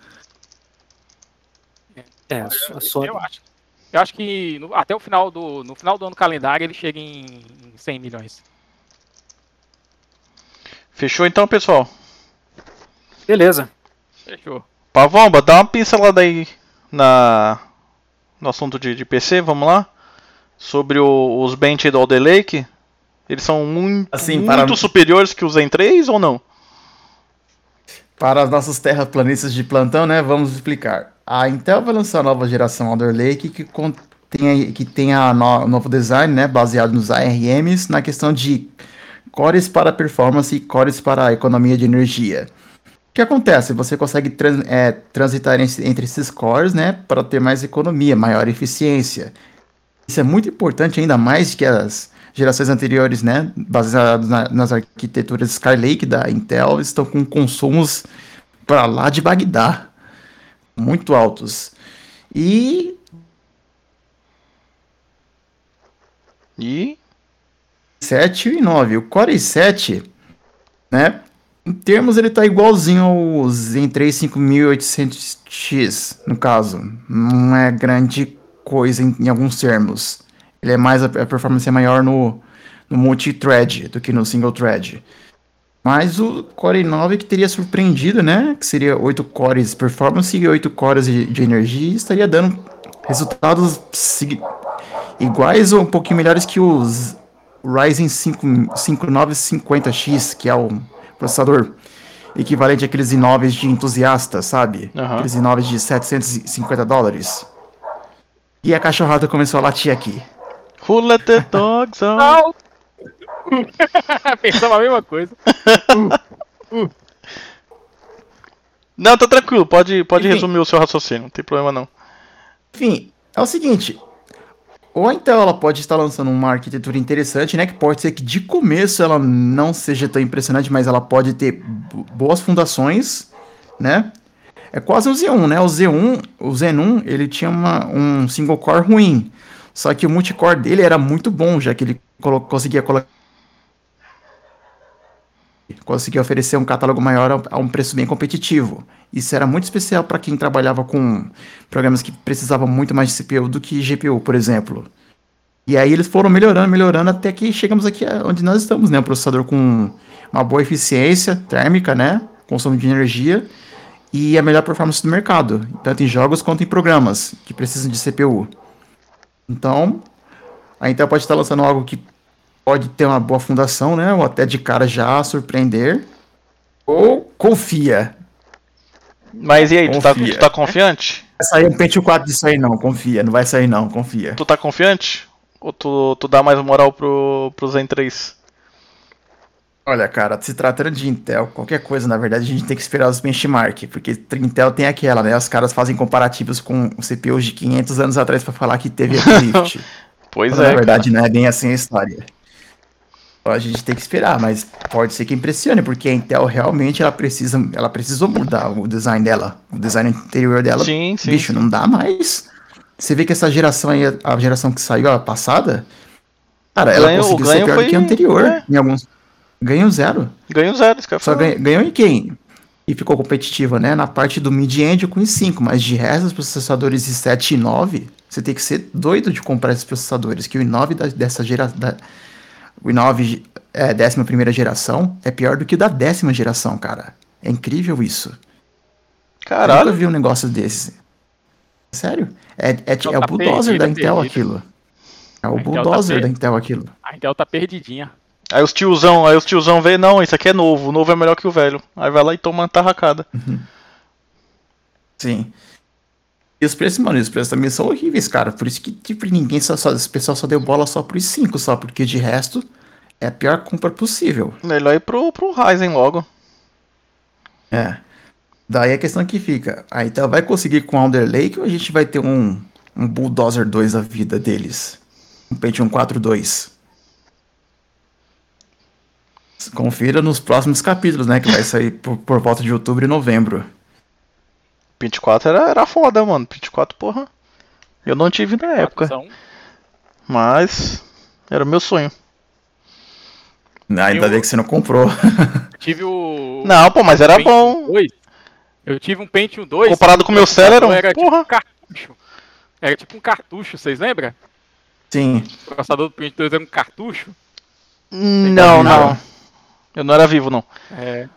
É, a Sony... eu acho. Eu acho que no, até o final do no final do ano calendário ele chega em, em 100 milhões. Fechou então, pessoal? Beleza. Fechou. Pavomba, dá uma pincelada aí na no assunto de, de PC, vamos lá? Sobre o, os Bench do Alder Lake. Eles são muito, assim, muito para... superiores que os Zen 3 ou não? Para as nossas terraplanistas de plantão, né? Vamos explicar. A Intel vai lançar a nova geração Alder Lake que contém que tem a no, novo design, né? Baseado nos ARMs na questão de cores para performance e cores para economia de energia. O que acontece? Você consegue trans, é, transitar entre esses cores, né, para ter mais economia, maior eficiência. Isso é muito importante, ainda mais que as gerações anteriores, né, baseadas na, nas arquiteturas Skylake da Intel, estão com consumos para lá de Bagdá, muito altos. E E 7 e 9. O Core i7, né? Em termos, ele tá igualzinho ao Zen 3 5800X, no caso. Não é grande coisa em, em alguns termos. Ele é mais, a, a performance é maior no, no multi-thread do que no single thread. Mas o Core i9 que teria surpreendido, né? Que seria 8 cores performance e 8 cores de, de energia, estaria dando resultados iguais ou um pouquinho melhores que os Ryzen 5, 5950X, que é o processador equivalente àqueles i9 de entusiasta, sabe? Aham. Aqueles i9 de 750 dólares. E a cachorrada começou a latir aqui. Who let the dogs out? Não! Pensava a mesma coisa. Não, tá tranquilo, pode, pode Enfim. resumir o seu raciocínio, não tem problema não. Enfim, é o seguinte. Ou então ela pode estar lançando uma arquitetura interessante, né? Que pode ser que de começo ela não seja tão impressionante, mas ela pode ter bo- boas fundações, né? É quase o Z1, né? O Z1, o Zen1, ele tinha uma- um single core ruim. Só que o multicore dele era muito bom, já que ele colo- conseguia colocar conseguia oferecer um catálogo maior a- um preço bem competitivo. Isso era muito especial para quem trabalhava com programas que precisavam muito mais de CPU do que GPU, por exemplo. E aí eles foram melhorando, melhorando até que chegamos aqui a- onde nós estamos, né? Um processador com uma boa eficiência térmica, né? Consumo de energia e a melhor performance do mercado, tanto em jogos quanto em programas que precisam de CPU. Então, a Intel pode estar lançando algo que pode ter uma boa fundação, né? Ou até de cara já surpreender. Ou confia. Mas e aí, tu tá, Confia. tu tá confiante? Vai sair um Pentium 4 disso aí não, confia. Não vai sair não, confia. Tu tá confiante? Ou tu, tu dá mais moral pro, pro Zen 3? Olha, cara, se tratando de Intel, qualquer coisa, na verdade, a gente tem que esperar os benchmark, porque Intel tem aquela, né? Os caras fazem comparativos com CPUs de 500 anos atrás pra falar que teve uplift. Pois Mas, é. na verdade, não é bem assim a história. A gente tem que esperar, mas pode ser que impressione, porque a Intel realmente ela precisa, ela precisou mudar o design dela, o design interior dela. Sim, sim, Bicho, sim. não dá mais. Você vê que essa geração aí, a geração que saiu, a passada, cara, ela Ganho- o conseguiu ser pior foi- do que a anterior. é. Em alguns. Ganhou zero. Ganho zero, esse cara Só falou. ganha- ganhou em quem? E ficou competitiva, né? Na parte do mid-end com i5, mas de resto, os processadores i7 e i9, você tem que ser doido de comprar esses processadores, que o i9 da- dessa geração. O i9 é, décima primeira geração é pior do que o da décima geração, cara. É incrível isso. Eu nunca Caralho. vi um negócio desse. Sério? É, é, Então é o tá bulldozer da Intel perdido. aquilo. É o tá bulldozer da perdido. Intel aquilo. A Intel tá perdidinha. Aí os tiozão, aí os tiozão vê, não, isso aqui é novo, o novo é melhor que o velho. Aí vai lá e toma uma tarracada. Sim. E os preços, mano, os preços também são horríveis, cara. Por isso que, tipo, ninguém só, só, esse pessoal só deu bola só por 5, só, porque de resto é a pior compra possível. Melhor ir pro, pro Ryzen logo. É. Daí a questão que fica, a Intel vai conseguir com o Alder Lake ou a gente vai ter um, um Bulldozer 2 da vida deles? Um Pentium 4 2. Confira nos próximos capítulos, né? Que vai sair por, por volta de outubro e novembro. 24 era, era foda, mano. 24, porra. Eu não tive na época, mas era o meu sonho. Ah, ainda Eu- bem que você não comprou. Tive o. Não, pô, mas era bom. 2. Eu tive um Pentium 2. Comparado com o meu Celeron, era tipo porra. um cartucho. Era tipo um cartucho, vocês lembram? Sim. O processador do Pentium 2 era um cartucho. Não, não. Eu não era vivo, não. É.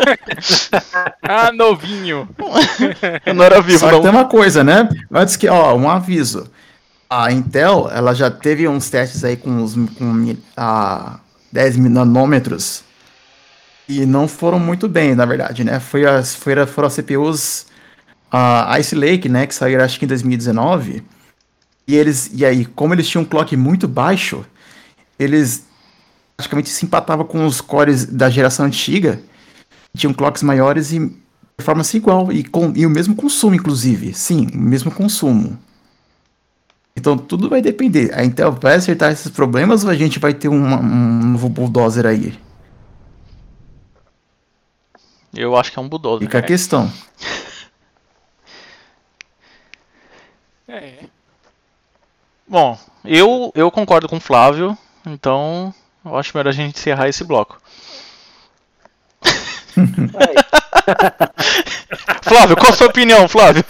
ah, novinho. Eu não era vivo, Só que não. tem uma coisa, né? Antes que, ó, um aviso. A Intel, ela já teve uns testes aí com os com a 10 nanômetros e não foram muito bem, na verdade, né? Foi as, foi, a- foram as CPUs a Ice Lake, né, que saíram acho que em 2019. E eles e aí, como eles tinham um clock muito baixo, eles praticamente se empatavam com os cores da geração antiga. Tinham clocks maiores e performance igual e, com, e o mesmo consumo, inclusive. Sim, o mesmo consumo. Então tudo vai depender. A Intel vai acertar esses problemas ou a gente vai ter um, um novo bulldozer aí? Eu acho que é um bulldozer. Fica a questão. É. Bom, eu, eu concordo com o Flávio, então eu acho melhor a gente encerrar esse bloco. Flávio, qual a sua opinião, Flávio?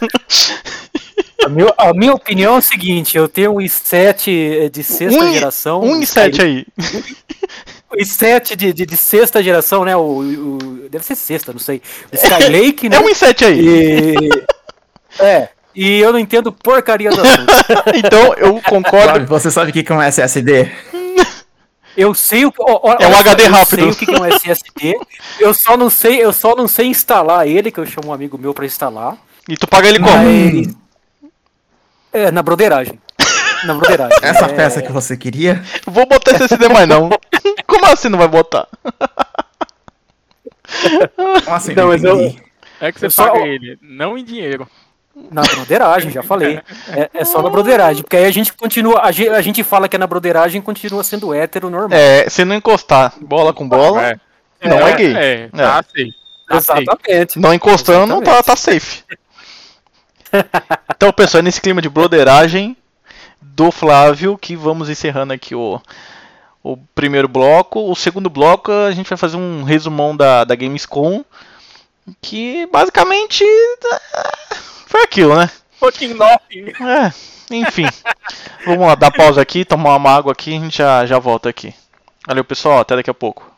A, meu- a minha opinião é o seguinte: eu tenho um i7 de sexta Um, geração. um e sete aí. O i7 de, de, de sexta geração, né? O, o- deve ser sexta, não sei. O Skylake, né? É um e sete aí. E. É. E eu não entendo porcaria do assunto. Então eu concordo. Flávio, você sabe o que que é um SSD? Eu sei o que. ó, ó, É um só, HD eu rápido. sei o que é um SSD. Eu só não sei, eu só não sei instalar ele, que eu chamo um amigo meu pra instalar. E tu paga ele como? Mas. É, na broderagem. Na broderagem. Essa é... peça que você queria? Vou botar SSD mais não. Como assim não vai botar? Como assim? Não, mas eu-. É que você Eu só- paga ele, não em dinheiro. Na broderagem, já falei. É, é só na broderagem, porque aí a gente continua. A gente, a gente fala que é na broderagem continua sendo hétero normal. É, se não encostar bola com bola, não é, gay. É, tá sei. Tá sei. Exatamente. Não encostando, tá, Exatamente. tá safe. Então, pessoal, é nesse clima de broderagem do Flávio que vamos encerrando aqui o, o primeiro bloco. O segundo bloco a gente vai fazer um resumão da, da Gamescom. Que basicamente é, foi aquilo, né? Fucking nothing. É, enfim. Vamos lá, dar pausa aqui, tomar uma água aqui e a gente já, já volta aqui. Valeu, pessoal, até daqui a pouco.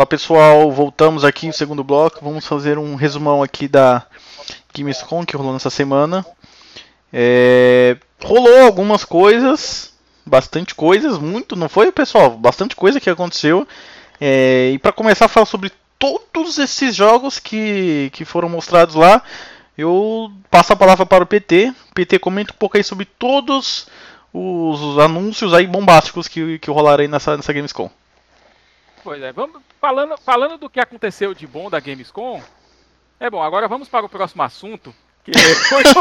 Olá pessoal, voltamos aqui no segundo bloco. Vamos fazer um resumão aqui da Gamescom que rolou nessa semana. É, rolou algumas coisas, bastante coisas, muito, não foi pessoal? Bastante coisa que aconteceu. É, e para começar a falar sobre todos esses jogos que, que foram mostrados lá, eu passo a palavra para o PT. PT comenta um pouco aí sobre todos os anúncios aí bombásticos que, que rolaram aí nessa, nessa Gamescom. Pois é, vamos falando, falando do que aconteceu de bom da Gamescom. É bom, agora vamos para o próximo assunto. Que foi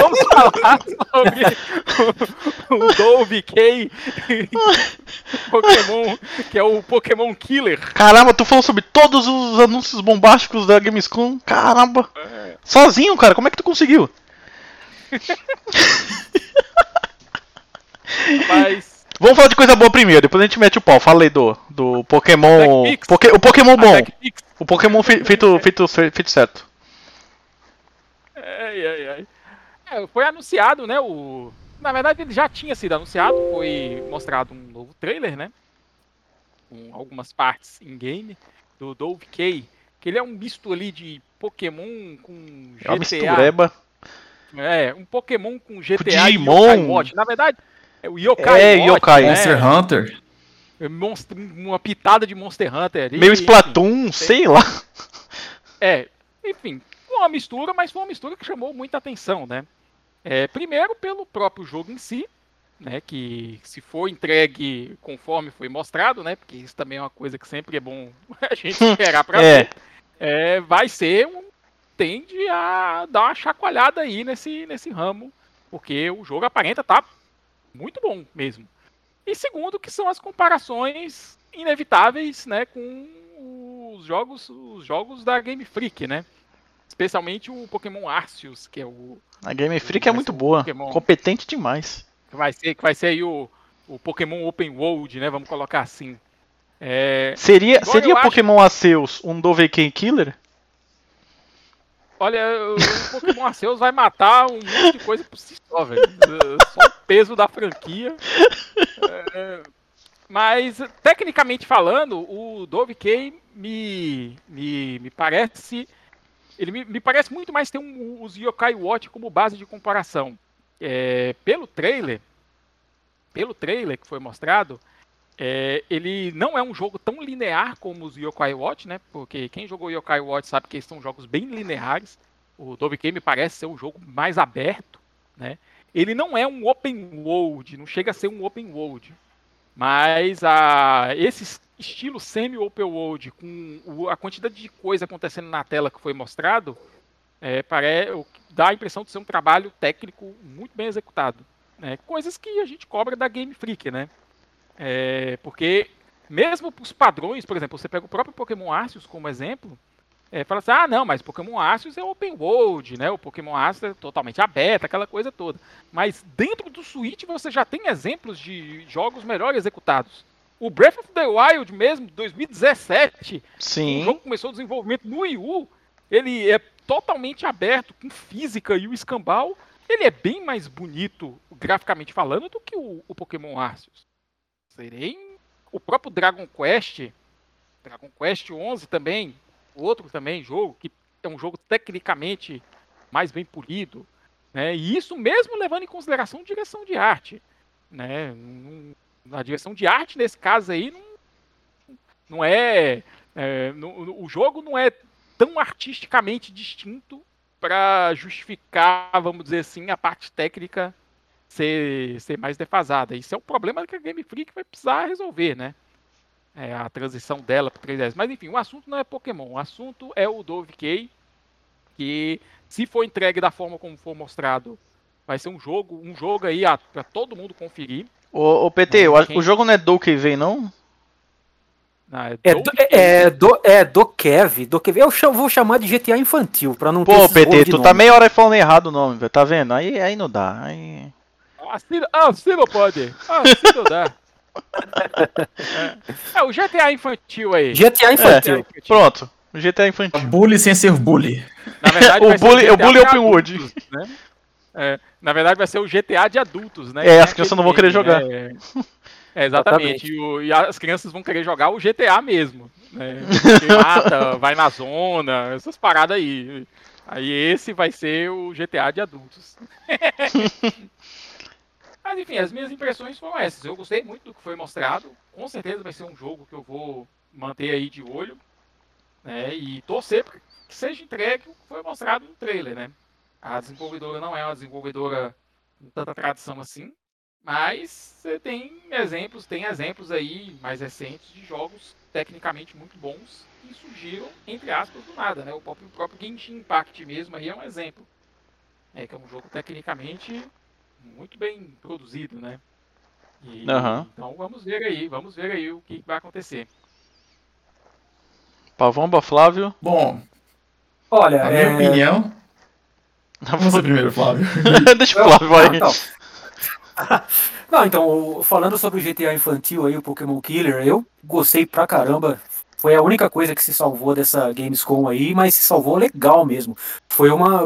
vamos falar sobre o, o Dove K Pokémon, que é o Pokémon Killer. Caramba, tu falou sobre todos os anúncios bombásticos da Gamescom. Caramba. Sozinho, cara, como é que tu conseguiu? Mas Vamos falar de coisa boa primeiro, depois a gente mete o pau. Falei do, do Pokémon. Poké- o Pokémon a bom. O Pokémon fe- feito, feito, feito certo. Ai, ai, ai. É, foi anunciado, né? O... Na verdade, ele já tinha sido anunciado. Foi mostrado um novo trailer, né? Com algumas partes em game do Dove K. Que ele é um misto ali de Pokémon com É uma GTA. mistureba. É, um Pokémon com GTA Digimon. e. Na verdade, é o Yokai É, Watch, Yokai. né? Monster Hunter. Monstro- uma pitada de Monster Hunter ali. Meio. Splatoon, sei lá. É, enfim, uma mistura, mas foi uma mistura que chamou muita atenção, né? É, primeiro pelo próprio jogo em si, né? Que se for entregue conforme foi mostrado, né? Porque isso também é uma coisa que sempre é bom a gente esperar pra É. ver. É, vai ser um. tende a dar uma chacoalhada aí nesse, nesse ramo, porque o jogo aparenta tá muito bom mesmo. E segundo, que são as comparações inevitáveis, né, com os jogos, os jogos da Game Freak, né? Especialmente o Pokémon Arceus, que é o A Game Freak é muito boa. Pokémon. Competente demais. que vai ser que vai ser aí o, o Pokémon Open World, né? Vamos colocar assim. É, Seria, Agora seria o acho- Pokémon Arceus um Dovahkiin Killer? Olha, o Pokémon Arceus vai matar um monte de coisa por si só, velho. É, Só o peso da franquia. É, mas, tecnicamente falando, o Dove K me, me, me parece. Ele me, me parece muito mais ter um, os Yokai Watch como base de comparação. É, pelo trailer, pelo trailer que foi mostrado, é, ele não é um jogo tão linear como os Yokai Watch, né? Porque quem jogou Yokai Watch sabe que são jogos bem lineares. O Dove me parece ser um jogo mais aberto, né? Ele não é um open world, não chega a ser um open world. Mas a, esse estilo semi-open world, com a quantidade de coisa acontecendo na tela que foi mostrado, é, dá a impressão de ser um trabalho técnico muito bem executado. Né? Coisas que a gente cobra da Game Freak, né? É, porque mesmo os padrões, por exemplo, você pega o próprio Pokémon Arceus como exemplo, é, fala assim, ah não, mas Pokémon Arceus é open world, né? O Pokémon Arceus é totalmente aberto, aquela coisa toda. Mas dentro do Switch você já tem exemplos de jogos melhor executados. O Breath of the Wild mesmo, 2017, o Sim. jogo começou o desenvolvimento no Wii U, ele é totalmente aberto, com física e o escambau, ele é bem mais bonito, graficamente falando, do que o, o Pokémon Arceus. Serei o próprio Dragon Quest, Dragon Quest 11 também, outro também jogo, que é um jogo tecnicamente mais bem polido, né? E isso mesmo levando em consideração direção de arte, né? Não- A direção de arte nesse caso aí não, não é, é, no- o jogo não é tão artisticamente distinto para justificar, vamos dizer assim, a parte técnica ser, ser mais defasada. Isso é um problema que a Game Freak vai precisar resolver, né? É, a transição dela para 3DS. Mas enfim, o assunto não é Pokémon, o assunto é o Dove K, que se for entregue da forma como for mostrado, vai ser um jogo, um jogo aí para todo mundo conferir. Ô, ô, PT, acho- Quem- o jogo não é Donkey vem, não? Ah, É Dove do, K. é, do, é do Kev, do Kev. Eu vou chamar de GTA infantil, pra não ter Pô, esses rolos PT, tu nome. tá meia hora falando errado o nome, velho. Tá vendo? Aí, aí não dá. Aí... Assim, ah, assim não pode. Ah, assim não dá. É, é, o GTA infantil aí. GTA infantil. Pronto. O GTA infantil. Bully sem ser bully. Na verdade, O vai ser bully- o bully pra open world. Né? É, na verdade, vai ser o GTA de adultos, né? É, Que as crianças não vão querer meme, né? É, exatamente. E, o- e as crianças vão querer jogar o GTA mesmo. Né? Que mata, vai na zona, essas paradas aí. Aí esse vai ser o GTA de adultos. Mas enfim, as minhas impressões foram essas. Eu gostei muito do que foi mostrado. Com certeza vai ser um jogo que eu vou manter aí de olho. Né? E torcer que seja entregue o que foi mostrado no trailer, né? A desenvolvedora não é uma desenvolvedora com tanta tradição assim. Mas você tem exemplos, tem exemplos aí mais recentes de jogos tecnicamente muito bons que surgiram, entre aspas, do nada, né? O próprio, o próprio Genshin Impact mesmo aí é um exemplo. É que é um jogo tecnicamente muito bem produzido, né? E- Aham. Então vamos ver aí, vamos ver aí o que vai acontecer. Pavomba, Flávio. Bom, Olha, na minha é... opinião. Você primeiro, Flávio. Deixa o Flávio Não, aí. não. Não, então, o- falando sobre o GTA infantil aí, o Pokémon Killer, eu gostei pra caramba. Foi a única coisa que se salvou dessa Gamescom aí, mas se salvou legal mesmo. Foi uma,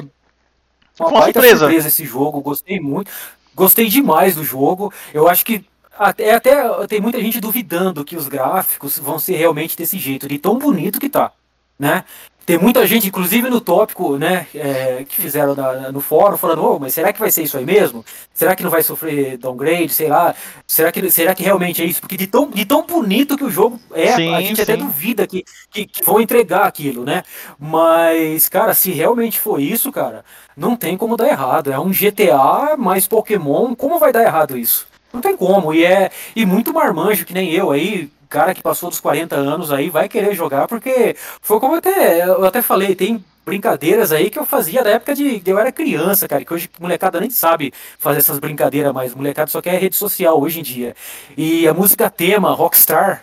uma uma surpresa esse jogo, gostei muito. Gostei demais do jogo. Eu acho que até, até tem muita gente duvidando que os gráficos vão ser realmente desse jeito, de tão bonito que tá. Né? Tem muita gente, inclusive no tópico, né, é, que fizeram na, no fórum, falando, oh, mas será que vai ser isso aí mesmo? Será que não vai sofrer downgrade? Sei lá. Será que, será que realmente é isso? Porque de tão, de tão bonito que o jogo é, Sim, a gente sim. até duvida que, que, que vão entregar aquilo, né? Mas, cara, se realmente for isso, cara, não tem como dar errado. É um GTA mais Pokémon, como vai dar errado isso? Não tem como. E é e muito marmanjo, que nem eu aí, cara que passou dos 40 anos aí, vai querer jogar, porque foi como eu até, eu até falei, tem brincadeiras aí que eu fazia da época de, de eu era criança, cara, que hoje molecada nem sabe fazer essas brincadeiras mais, molecada só quer rede social hoje em dia. E a música tema, Rockstar,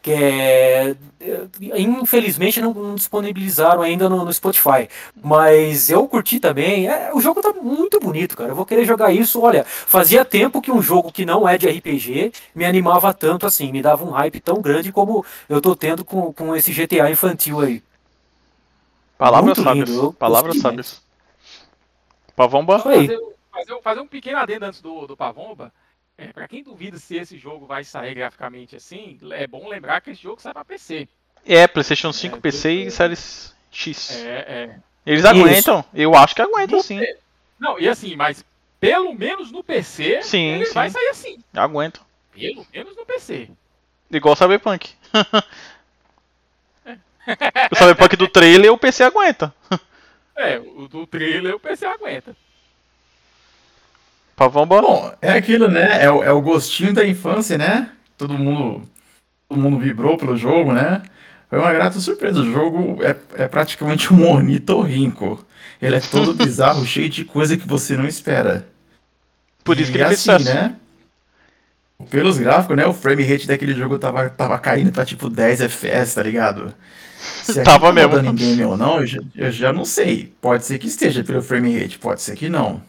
que é, infelizmente não, não disponibilizaram ainda no, no Spotify, mas eu curti também. É, o jogo tá muito bonito, cara. Eu vou querer jogar isso. Olha, fazia tempo que um jogo que não é de RPG me animava tanto assim, me dava um hype tão grande como eu tô tendo com, com esse GTA infantil aí. Palavras sábias. Palavras sábias. Pavomba? Fazer, fazer, um- fazer um pequeno adendo antes do, do Pavomba. É, para quem duvida se esse jogo vai sair graficamente assim, é bom lembrar que esse jogo sai para PC. É, PlayStation 5, É, PC e Series X. É, é. Eles Isso. aguentam? Eu acho que aguentam No sim. P- Não, e assim, mas pelo menos no PC, Sim, ele sim. vai sair assim. Aguentam. Pelo menos no PC. Igual o Cyberpunk. o Cyberpunk do trailer o PC aguenta. É, o do trailer o PC aguenta. Pavomba? Bom, é aquilo, né? É o, é o gostinho da infância, né? Todo mundo, todo mundo vibrou pelo jogo, né? Foi uma grata surpresa. O jogo é, é praticamente um ornitorrinco. Ele é todo bizarro, cheio de coisa que você não espera. Por isso E que ele fez assim, né? Pelos gráficos, né? O frame rate daquele jogo tava, tava caindo pra tipo 10 FPS, tá ligado? Se Tava tá mesmo. game ou não, eu já, eu já não sei. Pode ser que esteja pelo frame rate, pode ser que não.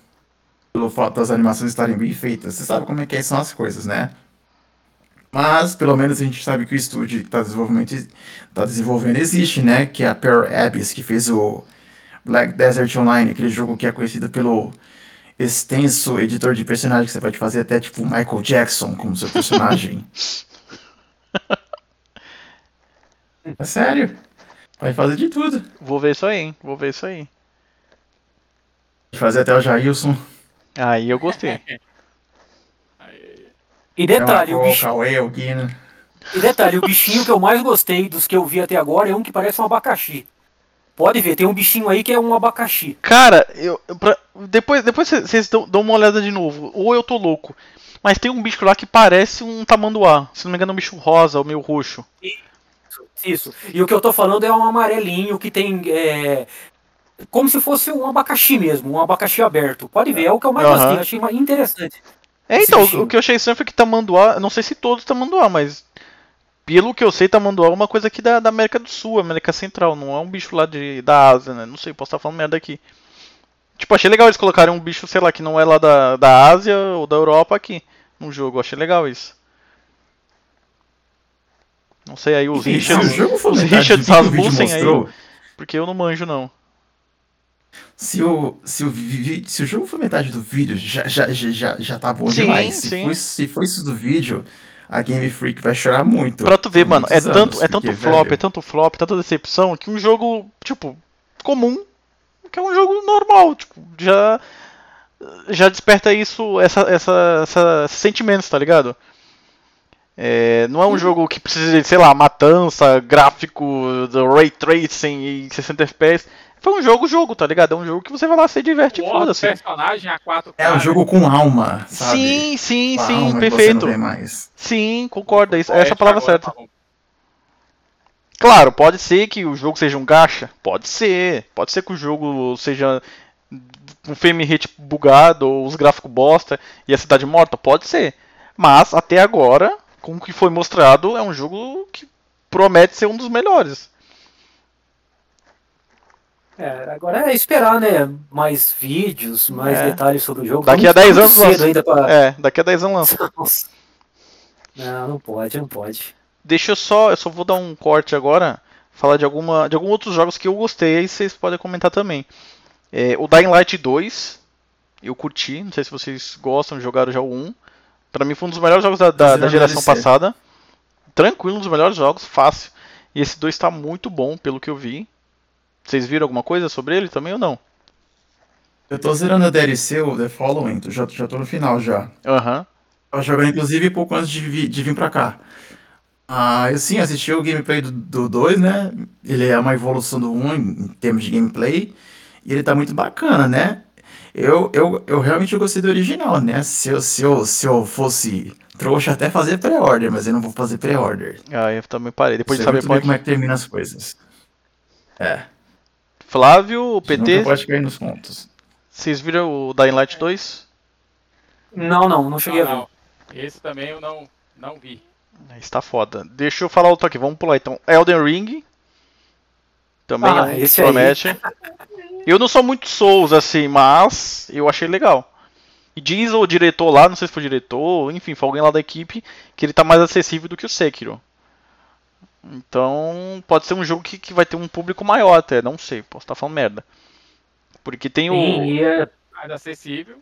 Pelo fato das animações estarem bem feitas. Você sabe como é que são as coisas, né? Mas, pelo menos, a gente sabe que o estúdio que tá, desenvolvimento, tá desenvolvendo existe, né? Que é a Pearl Abyss, que fez o Black Desert Online, aquele jogo que é conhecido pelo extenso editor de personagem que você pode fazer até tipo Michael Jackson como seu personagem. é sério. Vai fazer de tudo. Vou ver isso aí, hein? Vou ver isso aí. Fazer até o Jailson. Aí eu gostei. E detalhe, o o bichinho, Guino. e detalhe, o bichinho que eu mais gostei dos que eu vi até agora é um que parece um abacaxi. Pode ver, tem um bichinho aí que é um abacaxi. Cara, eu, pra- depois depois cê- vocês dão, dão uma olhada de novo. Ou eu tô louco. Mas tem um bicho lá que parece um tamanduá. Se não me engano, é um bicho rosa ou meio roxo. Isso. E o que eu tô falando é um amarelinho que tem. é, como se fosse um abacaxi mesmo, um abacaxi aberto. Pode ver, é o que eu mais gostei, achei mais interessante. É, então, o que eu achei estranho foi que tamanduá, não sei se todos tamanduá, mas pelo que eu sei, tamanduá é uma coisa aqui da, da América do Sul, América Central, não é um bicho lá de, da Ásia, né? Não sei, posso estar falando merda aqui. Tipo, achei legal eles colocarem um bicho, sei lá, que não é lá da, da Ásia ou da Europa aqui no jogo, achei legal isso. Não sei aí, os Richards, os Richards Rasmussen aí, porque eu não manjo não. Se o, se, o, se o jogo for metade do vídeo, já, já, já, já, tá bom Sim, demais. Se sim. for, se for isso do vídeo, a Game Freak vai chorar muito. Pra tu ver, mano, é muitos tanto, anos, é tanto porque, flop, velho, é tanto flop, tanta decepção, que um jogo, tipo, comum, que é um jogo normal, tipo, já já desperta isso, essa, essa, essa esses sentimentos, tá ligado? É, não é um jogo que precisa de, sei lá, matança, gráfico, do ray tracing e 60 FPS. Foi um jogo, jogo, tá ligado? É um jogo que você vai lá, se diverte, e O outro foda-se. personagem a 4K. É um jogo com alma, sabe? Sim, sim, Com sim, alma que você perfeito. não vê mais. Sim, concordo, é essa é a palavra certa. Claro, pode ser que o jogo seja um gacha, pode ser. Pode ser que o jogo seja um frame rate bugado ou os gráficos bosta e a cidade morta, pode ser. Mas até agora, com o que foi mostrado, é um jogo que promete ser um dos melhores. É, agora é esperar, né? Mais vídeos, mais É. detalhes sobre o jogo. Daqui a 10 muito anos lança. ainda pra... É, daqui a 10 anos lança. Não, não pode, não pode. Deixa eu só, eu só vou dar um corte agora, falar de alguma de alguns outros jogos que eu gostei, aí vocês podem comentar também. É, o Dying Light 2, eu curti, não sei se vocês gostam, jogaram já o 1. Pra mim foi um dos melhores jogos da, da, da geração passada. Tranquilo, um dos melhores jogos, fácil. E esse 2 tá muito bom, pelo que eu vi. Vocês viram alguma coisa sobre ele também ou não? Eu tô zerando a DLC, o The Following, já, já tô no final já. Aham. Eu jogando inclusive pouco antes de, vi- de vir pra cá. Ah, eu sim, assisti o gameplay do 2, né? Ele é uma evolução do 1 um, em termos de gameplay. E ele tá muito bacana, né? Eu, eu, eu realmente gostei do original, né? Se eu, se eu, se eu fosse trouxa, até fazer pré-order, mas eu não vou fazer pré-order. Ah, eu também parei. Depois de Você saber muito bem pode. como é que termina as coisas. É. Flávio, PT... PT, pode cair nos pontos. vocês viram o Dying Light 2? Não, não, não cheguei a ver. Não, não. Esse também eu não, não vi. Está foda. Deixa eu falar outro aqui, vamos pular então. Elden Ring. Também Ah, é um esse aí. Eu não sou muito Souls assim, mas eu achei legal. E diz o diretor lá, não sei se foi o diretor, enfim, foi alguém lá da equipe, que ele tá mais acessível do que o Sekiro. Então, pode ser um jogo que, que vai ter um público maior até, não sei, posso estar falando merda. Porque tem o. Sim, é- Mais acessível.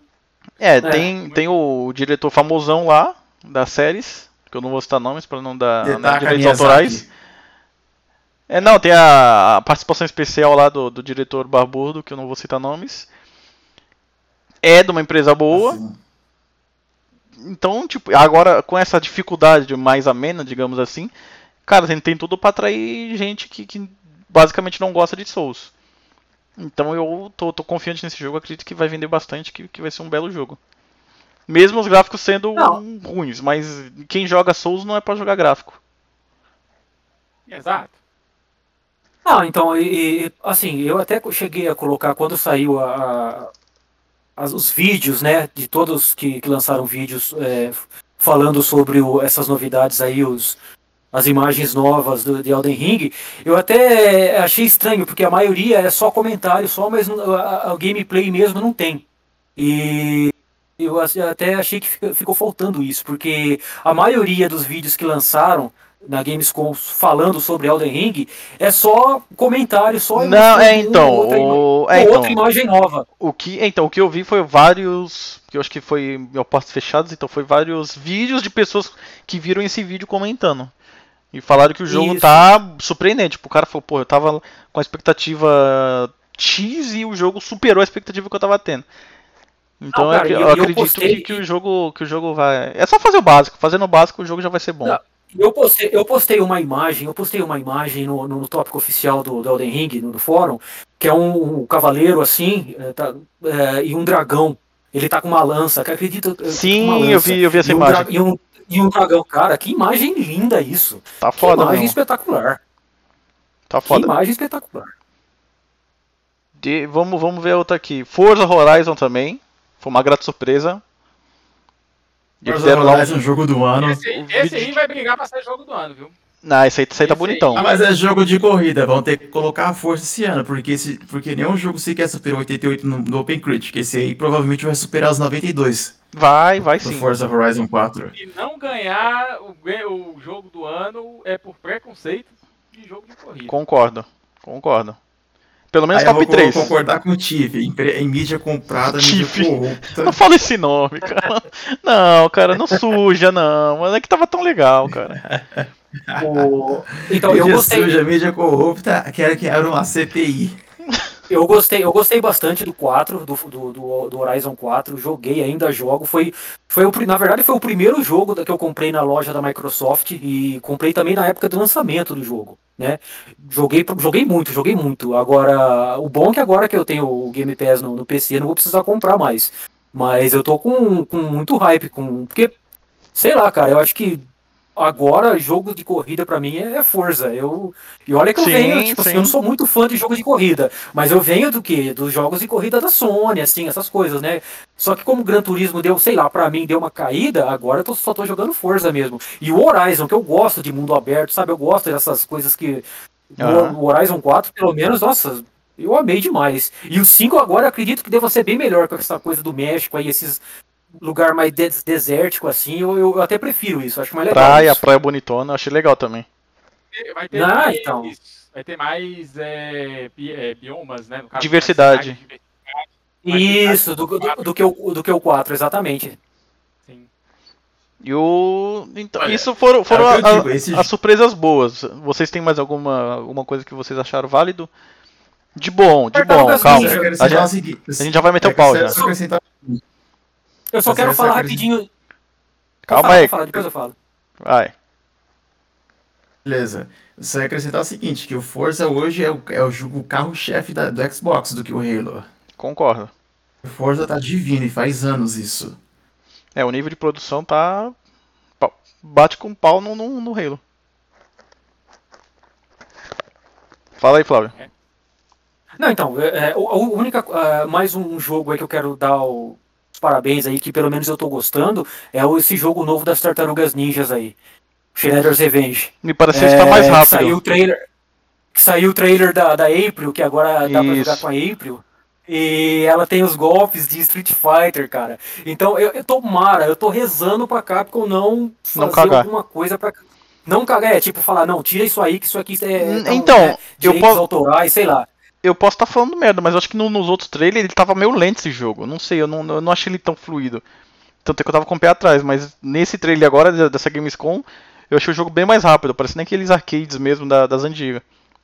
É, tem, tem o diretor famosão lá das séries, que eu não vou citar nomes para não dar né, Detaka direitos autorais. É, não, tem a, a participação especial lá do, do diretor barbudo, que eu não vou citar nomes. É de uma empresa boa, Assim. então, tipo, agora com essa dificuldade mais amena, digamos assim, cara, tem, tem tudo pra atrair gente que, que basicamente não gosta de Souls. Então eu tô, tô confiante nesse jogo, acredito que vai vender bastante, que, que vai ser um belo jogo. Mesmo os gráficos sendo Não. um, ruins, mas quem joga Souls não é pra jogar gráfico. Exato. Ah, então, e, assim, eu até cheguei a colocar quando saiu a, a- os vídeos, né, de todos que, que lançaram vídeos é, falando sobre o- essas novidades aí, os, as imagens novas do, de Elden Ring, eu até achei estranho, porque a maioria é só comentário, só, mas a, o gameplay mesmo não tem. E eu assim, até achei que ficou faltando isso, porque a maioria dos vídeos que lançaram na Gamescom falando sobre Elden Ring é só comentário, só Não, é então, outra, o, é, então, outra imagem nova. o que, então, o que eu vi foi vários, que eu acho que foi meu portas fechadas, então foi vários vídeos de pessoas que viram esse vídeo comentando. E falaram que o jogo Isso. tá surpreendente. Tipo, o cara falou, pô, eu tava com a expectativa X e o jogo superou a expectativa que eu tava tendo. Então Não, eu cara, eu, eu- eu acredito postei- que, que o jogo que o jogo vai. É só fazer o básico. Fazendo o básico, o jogo já vai ser bom. Não. Eu postei, eu postei uma imagem, eu postei uma imagem no, no tópico oficial do, do Elden Ring, no, no fórum, que é um, um cavaleiro assim, é, tá, é, e um dragão. Ele tá com uma lança, que acredita? uma Sim, lança. eu vi, eu vi essa E um, imagem. e, um, e um dragão, cara, que imagem linda isso. Tá Que foda, imagem mesmo. espetacular. Tá Que foda. imagem espetacular. De- vamos, vamos ver outra aqui. Forza Horizon também. Foi uma grata surpresa. Deram lá um- Horizon, jogo do ano. Esse, esse aí vai brigar pra ser jogo do ano, viu? Não, esse aí, esse aí tá Esse aí- bonitão. Ah, mas é jogo de corrida, vão ter que colocar a força esse ano, porque, esse, porque nenhum jogo sequer superou 88 no, no Open Critic. Esse aí provavelmente vai superar os 92 Vai, vai sim. Forza Horizon 4. Se não ganhar o, o jogo do ano é por preconceito de jogo de corrida. Concordo, concordo. Pelo menos Aí eu top vou 3. concordar com o Tiff, em, em mídia comprada, mídia Tiff. corrupta. Não fala esse nome, cara. Não, cara, não suja, não. Mas é que tava tão legal, cara. O- Então, eu mídia gostei, suja, mídia corrupta, quero que abra uma CPI. Eu gostei, eu gostei bastante do 4, do, do, do, Horizon 4, joguei, ainda jogo. Foi, foi o, na verdade, foi o primeiro jogo que eu comprei na loja da Microsoft e comprei também na época do lançamento do jogo, né? Joguei, joguei muito, joguei muito. Agora, o bom é que agora que eu tenho o Game Pass no, no PC, eu não vou precisar comprar mais. Mas eu tô com, com muito hype, com, porque, sei lá, cara, eu acho que agora jogo de corrida pra mim é, é Forza. Eu, e olha que eu Sim, venho, tipo assim, sim. eu não sou muito fã de jogo de corrida, mas eu venho do que? Dos jogos de corrida da Sony, assim, essas coisas, né? Só que como o Gran Turismo deu, sei lá, pra mim deu uma caída, agora eu tô- só tô jogando Forza mesmo. E o Horizon, que eu gosto de mundo aberto, sabe? Eu gosto dessas coisas que. Aham. O Horizon 4, pelo menos, nossa, eu amei demais. E o 5 agora eu acredito que deva ser bem melhor com essa coisa do México aí, esses lugar mais des- desértico assim, eu, eu até prefiro isso, acho mais legal. Praia, isso. praia bonitona, achei legal também. Vai ter Ah, mais, então. vai ter mais é, bi- é, biomas, né? No caso, Diversidade. diversidade, Isso, do, do, do que o, do que o 4, exatamente. sim. E o. Então, Olha, isso foram, foram é o que eu a- digo, esse as surpresas boas. Vocês têm mais alguma, alguma coisa que vocês acharam válido? De bom, de bom, calma. A gente, a gente já vai meter é o pau já. Eu só quero vai falar rapidinho. Calma aí. fala, depois eu falo. Vai. Beleza. Só ia acrescentar o seguinte, que o Forza hoje é o, é o jogo- o carro-chefe do Xbox do que o Halo. Concordo. O Forza tá divino e faz anos isso. É, o nível de produção tá. Bate com pau no, no, no Halo. Fala aí, Flávio. Não, então, é, é, o- a única, ah, mais um jogo aí que eu quero dar o- os parabéns aí, que pelo menos eu tô gostando, é esse jogo novo das Tartarugas Ninjas aí. Shredder's Revenge. Me pareceu que tá É, mais rápido. Saiu o trailer, que saiu o trailer da, da April, que agora dá pra Isso. jogar com a April. E ela tem os golpes de Street Fighter, cara. Então eu, eu tô mara, eu tô rezando pra Capcom não Não fazer cagar. alguma coisa pra. Não cagar, é tipo falar, não, tira isso aí, que isso aqui é. Hum, tão, então, né, eu posso- autorais, sei lá. Eu posso estar falando merda, mas eu acho que no- nos outros trailers ele tava meio lento esse jogo. Não sei, eu não, eu não achei ele tão fluido. Tanto é que eu tava com o pé atrás, mas nesse trailer agora dessa Gamescom, eu achei o jogo bem mais rápido, parecendo aqueles arcades mesmo da- das antigas.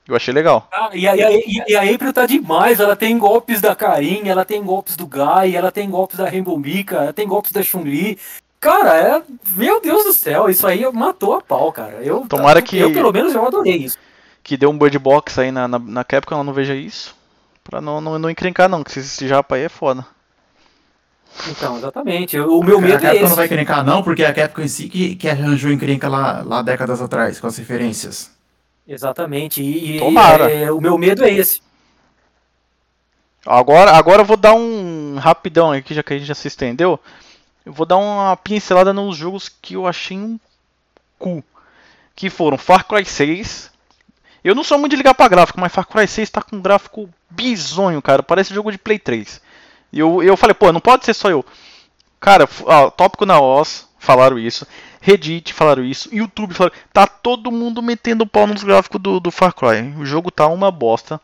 Eu achei legal. Ah, e, a, e, a, e a April tá demais, ela tem golpes da Karin, ela tem golpes do Guy, ela tem golpes da Rainbow Mika, ela tem golpes da Chun-Li. Cara, é. Meu Deus do céu, isso aí matou a pau, cara. Eu, Tomara que- Eu, pelo menos, eu adorei isso. Que deu um bird box aí na, na, na Capcom, ela não veja isso. Pra não, não, não encrencar não, que esse, esse japa aí é foda. Então, exatamente. O meu a medo é Capcom não esse. vai encrencar não, porque a Capcom em si que, que arranjou encrenca lá, lá décadas atrás, com as referências. Exatamente. E, e- Tomara. é, o meu medo é esse. Agora, agora eu vou dar um rapidão aqui, já que a gente já se estendeu. Eu vou dar uma pincelada nos jogos que eu achei um cu. Que foram Far Cry 6. Eu não sou muito de ligar pra gráfico, mas Far Cry 6 tá com um gráfico bizonho, cara. Parece jogo de Play 3. E eu, eu falei, pô, não pode ser só eu. Cara, ó, tópico na OS falaram isso. Reddit falaram isso. YouTube falaram. Tá todo mundo metendo pau nos gráficos do, do Far Cry. O jogo tá uma bosta.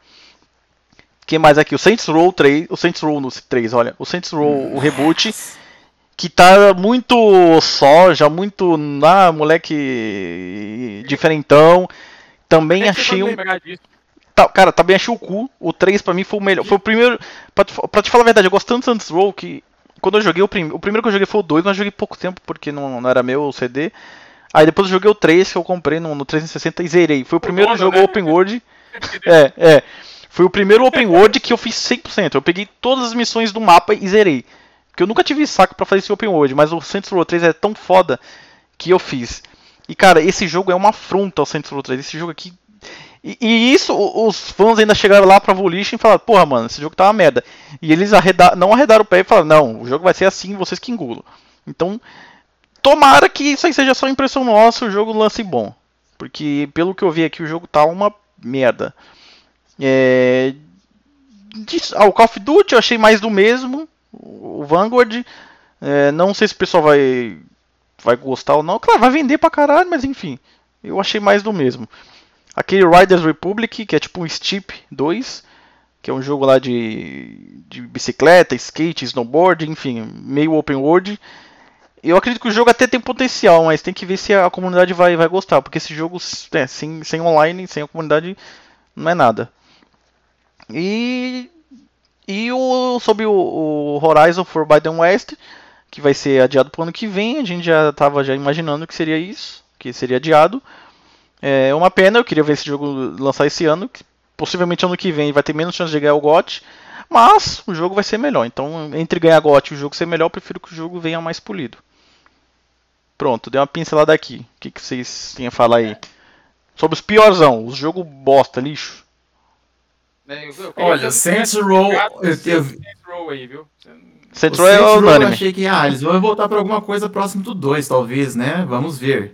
que mais aqui? O Saints Row 3. O Saints Row no 3, olha. O Saints Row, o reboot. Que tá muito só, já muito. Ah, moleque. Diferentão. Também é achei um. Tá, cara, também achei o cu. O 3 pra mim foi o melhor. Foi o primeiro. Pra te, pra te falar a verdade, eu gosto tanto do Saints Row que. Quando eu joguei o, prim, o primeiro que eu joguei foi o 2, mas joguei pouco tempo porque não, não era meu o CD. Aí depois eu joguei o 3 que eu comprei no, no 360 e zerei. Foi o primeiro jogo né? Open World. É, é. Foi o primeiro Open World que eu fiz 100%. Eu peguei todas as missões do mapa e zerei. Porque eu nunca tive saco pra fazer esse Open World, mas o Saints Row 3 é tão foda que eu fiz. E cara, esse jogo é uma afronta ao Saints Row 3. Esse jogo aqui. E, e isso, os fãs ainda chegaram lá pra Volition e falaram: Porra, mano, esse jogo tá uma merda. E eles arreda não arredaram o pé e falaram: Não, o jogo vai ser assim, vocês que engulam. Então, tomara que isso aí seja só impressão nossa, o jogo lance bom. Porque, pelo que eu vi aqui, o jogo tá uma merda. É... ah, o Call of Duty eu achei mais do mesmo. O Vanguard. é, não sei se o pessoal vai, vai gostar ou não. Claro, vai vender pra caralho, mas enfim. Eu achei mais do mesmo. Aquele Riders Republic, que é tipo um Steep 2, que é um jogo lá de, de bicicleta, skate, snowboard, enfim, meio open world. Eu acredito que o jogo até tem potencial, mas tem que ver se a comunidade vai, vai gostar, porque esse jogo é, sem, sem online, sem a comunidade, não é nada. E, e o, sobre o, o Horizon Forbidden West, que vai ser adiado para o ano que vem, a gente já estava já imaginando que seria isso, que seria adiado. É uma pena, eu queria ver esse jogo lançar esse ano. que Possivelmente ano que vem vai ter menos chance de ganhar o GOT. Mas o jogo vai ser melhor. Então, entre ganhar GOT e o jogo ser melhor, eu prefiro que o jogo venha mais polido. Pronto, dei uma pincelada aqui. O que, que vocês têm a falar aí? Sobre os piorzão, os jogos bosta, lixo. né, eu- eu Olha, Saints Row, eu, desse eu, Saints Row aí, viu? Você- Saints o Row é eu achei que, ah, eles vão voltar pra alguma coisa próximo do 2, talvez, né? Vamos ver.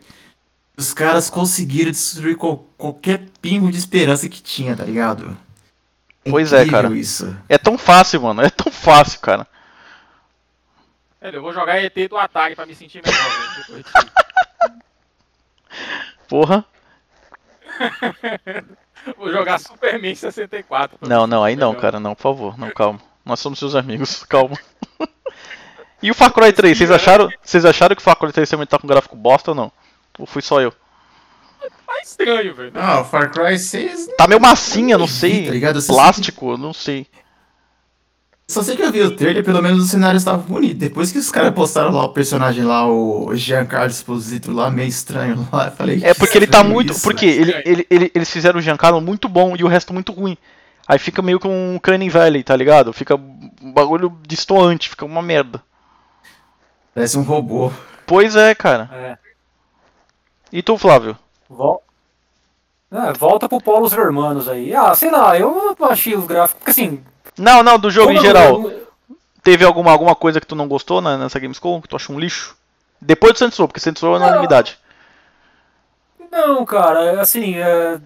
Os caras conseguiram destruir qual- qualquer pingo de esperança que tinha, tá ligado? Pois é, cara. isso. É tão fácil, mano. É tão fácil, cara. Velho, eu vou jogar ET do Atari pra me sentir melhor. Porra. Vou jogar Superman 64. pra Não, não, aí não, cara. Não, por favor. Não, calma. Nós somos seus amigos. Calma. E o Far Cry 3, vocês acharam, vocês acharam que o Far Cry 3 também tá com gráfico bosta ou não? Ou fui só eu? Mas estranho, velho. Ah, o Far Cry 6. Tá meio massinha, não sei. Tá ligado? Plástico, não sei. Só sei que eu vi o trailer, pelo menos o cenário estava bonito. Depois que os caras postaram lá o personagem lá, o Giancarlo Esposito lá, meio estranho lá, eu falei. É porque ele tá "Que muito. isso, Porque velho?" ele, ele, ele- eles fizeram o Giancarlo muito bom e o resto muito ruim. Aí fica meio que um Crane Valley, tá ligado? Fica um bagulho distoante, fica uma merda. Parece um robô. Pois é, cara. É. E tu, Flávio? Vol- É, volta pro Polos Hermanos aí. Ah, sei lá, eu achei os gráficos. Porque assim. Não, não, do jogo em eu- geral. Teve alguma, alguma coisa que tu não gostou na- nessa Gamescom? Que tu achou um lixo? Depois do Saints Row, porque Saints Row é unanimidade. Não, cara, assim, é,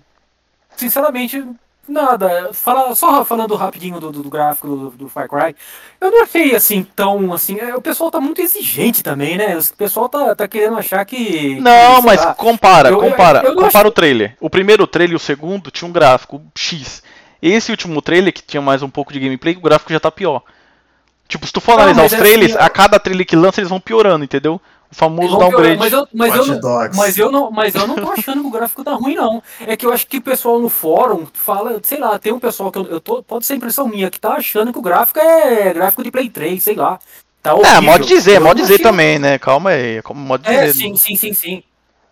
sinceramente, nada. Fala, só falando rapidinho do, do- do gráfico do, do Far Cry, eu não achei assim tão assim. é, O pessoal tá muito exigente também, né? O pessoal tá, tá querendo achar que. que, Não, sei mas lá, compara, eu- eu- compara, eu não compara o trailer. O primeiro trailer e o segundo tinha um gráfico X. Esse último trailer, que tinha mais um pouco de gameplay, o gráfico já tá pior. Tipo, se tu for Não, analisar os é trailers, assim, a cada trailer que lança eles vão piorando, entendeu? O famoso piorar, downgrade. Mas eu, mas, eu não, mas, eu não, mas eu não tô achando que o gráfico tá ruim, não. É que eu acho que o pessoal no fórum fala, sei lá, tem um pessoal que eu, eu tô, pode ser impressão minha, que tá achando que o gráfico é gráfico de Play 3, sei lá. Tá É, horrível. pode dizer, Eu pode não dizer achei- também, né? Calma aí, como pode É, dizer. sim, sim, sim, sim.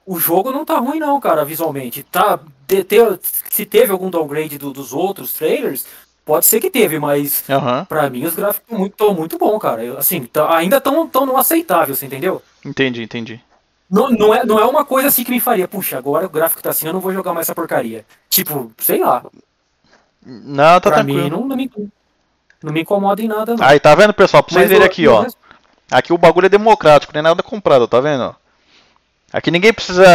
O jogo não tá ruim, não, cara, visualmente. Tá, te- te- se teve algum downgrade do- dos outros trailers, pode ser que teve, mas Aham, pra mim os gráficos estão muito, muito bom, cara. Eu, assim, tá- ainda tão, tão no aceitável, você entendeu? entendi, entendi. Não, não, é, não é uma coisa assim que me faria, puxa, agora o gráfico tá assim, eu não vou jogar mais essa porcaria. Tipo, sei lá. Não, tá pra tranquilo. mim não, não, me, não me incomoda em nada, não. Aí, tá vendo, pessoal? Pra vocês verem aqui, ó. Aqui o bagulho é democrático, não é nada comprado, tá vendo? Aqui ninguém precisa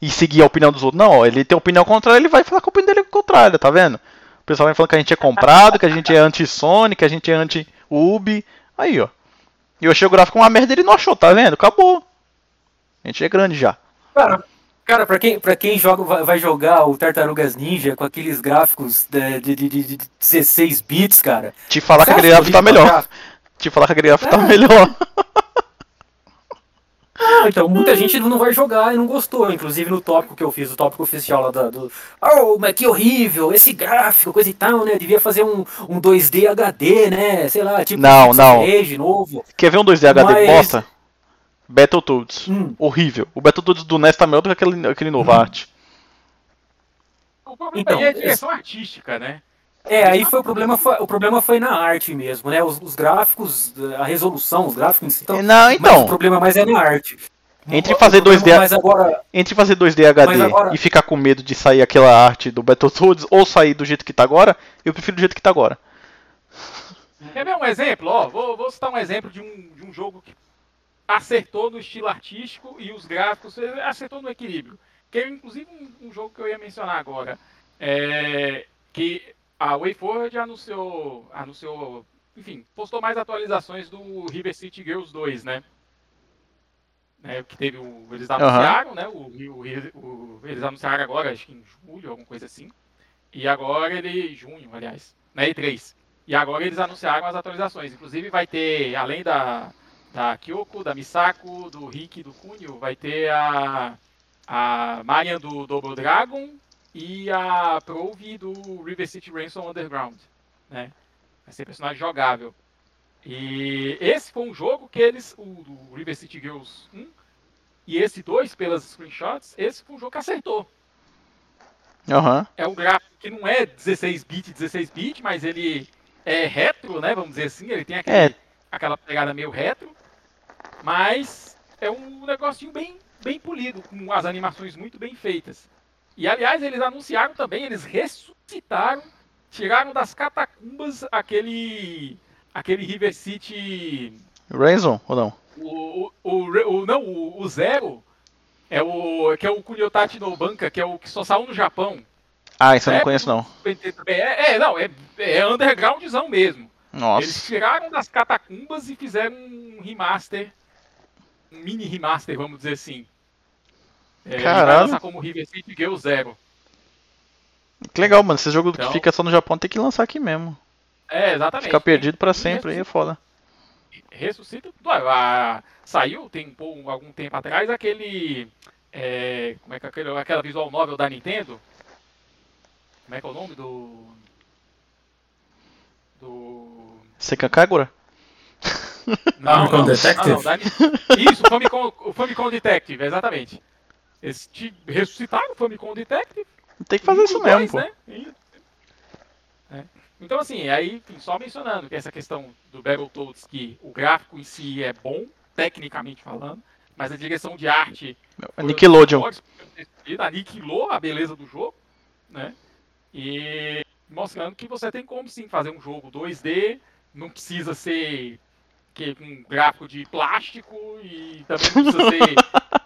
ir seguir a opinião dos outros. Não, ele tem opinião contrária, ele vai falar que a opinião dele contrária, tá vendo? O pessoal vai falando que a gente é comprado, que a gente é anti-Sony, que a gente é anti-Ubi. Aí, ó. E eu achei o gráfico uma merda, ele não achou, tá vendo? Acabou. A gente é grande já. Cara, cara pra, quem, pra quem joga, vai, jogar o Tartarugas Ninja com aqueles gráficos de, de, de- de 16 bits, cara. Te falar que aquele gráfico tá melhor. Te falar que aquele gráfico tá É. melhor. Ah, então, muita gente não vai jogar e não gostou. Inclusive no tópico que eu fiz, o tópico oficial lá da- do. Oh, mas que horrível, esse gráfico, coisa e tal, né? Devia fazer um, um 2D HD, né? Sei lá, tipo Não, não. Age novo. Quer ver um 2D HD Mas- bosta? Battletoads. Hum. Horrível. O Battletoads do NES tá melhor do que aquele, aquele novo arte. O problema Então, aí é a direção artística, né? É, aí foi o problema, foi, o problema foi na arte mesmo, né? Os, os gráficos, a resolução, os gráficos em si. Então, Não, Mas então. o problema mais é na arte. Entre fazer problema 2D Mas agora, Entre fazer 2D HD agora- e ficar com medo de sair aquela arte do Battletoads ou sair do jeito que tá agora, eu prefiro do jeito que tá agora. Quer ver um exemplo? Ó, vou, vou citar um exemplo de um, de um jogo que acertou no estilo artístico e os gráficos, acertou no equilíbrio. Que é inclusive um, um jogo que eu ia mencionar agora. É, que a WayForward anunciou, anunciou, enfim, postou mais atualizações do River City Girls 2, né? né, que teve o, eles anunciaram, né? O, o, o- eles anunciaram agora, acho que em julho, alguma coisa assim. E agora ele. junho, aliás, na E3. E agora eles anunciaram as atualizações. Inclusive vai ter, além da, da Kyoko, da Misako, do Rick e do Kunio, vai ter a, a Marian do Double Dragon e a Prove do River City Ransom Underground. Né? Vai ser personagem jogável. E esse foi um jogo que eles, o do River City Girls 1 e esse 2, pelas screenshots, esse foi um jogo que acertou. Aham. É um gráfico que não é 16 bit, 16 bit, mas ele é retro, né? Vamos dizer assim, ele tem aquele, É. aquela pegada meio retro, mas é um negocinho bem, bem polido, com as animações muito bem feitas. E aliás, eles anunciaram também, eles ressuscitaram, tiraram das catacumbas aquele aquele River City Ransom ou não? o, o, o, o- não, o, o Zero é o que é o Kuniotachi no Banca, que é o que só saiu no Japão. Ah, isso eu não É, conheço não. É, é, não, é, é undergroundzão mesmo. Eles Nossa. tiraram das catacumbas e fizeram um remaster, um mini remaster, vamos dizer assim. É, Caralho. lançar como River City Girl Zero. Que legal, mano. Esse jogo que Então- fica só no Japão tem que lançar aqui mesmo. É, exatamente. Ficar perdido pra E sempre aí é foda. Ressuscita tudo. Ah, saiu tem um, algum tempo atrás aquele É, como é que é aquele, aquela visual novel da Nintendo? Como é que é o nome do. Do. Seika Kagura? Não, Famicom não, Detective? não, não, da Ni- Isso, o Famicom, o Famicom Detective, exatamente. Eles te ressuscitaram o Famicom Detective. Tem que fazer isso mesmo, dois, pô. né? Isso. É. Então, assim, aí, enfim, só mencionando que essa questão do Battletoads, que o gráfico em si é bom, tecnicamente falando, mas a direção de arte É Nickelodeon. aniquilou a beleza do jogo, né? E mostrando que você tem como sim fazer um jogo 2D, não precisa ser que, um gráfico de plástico e também não precisa ser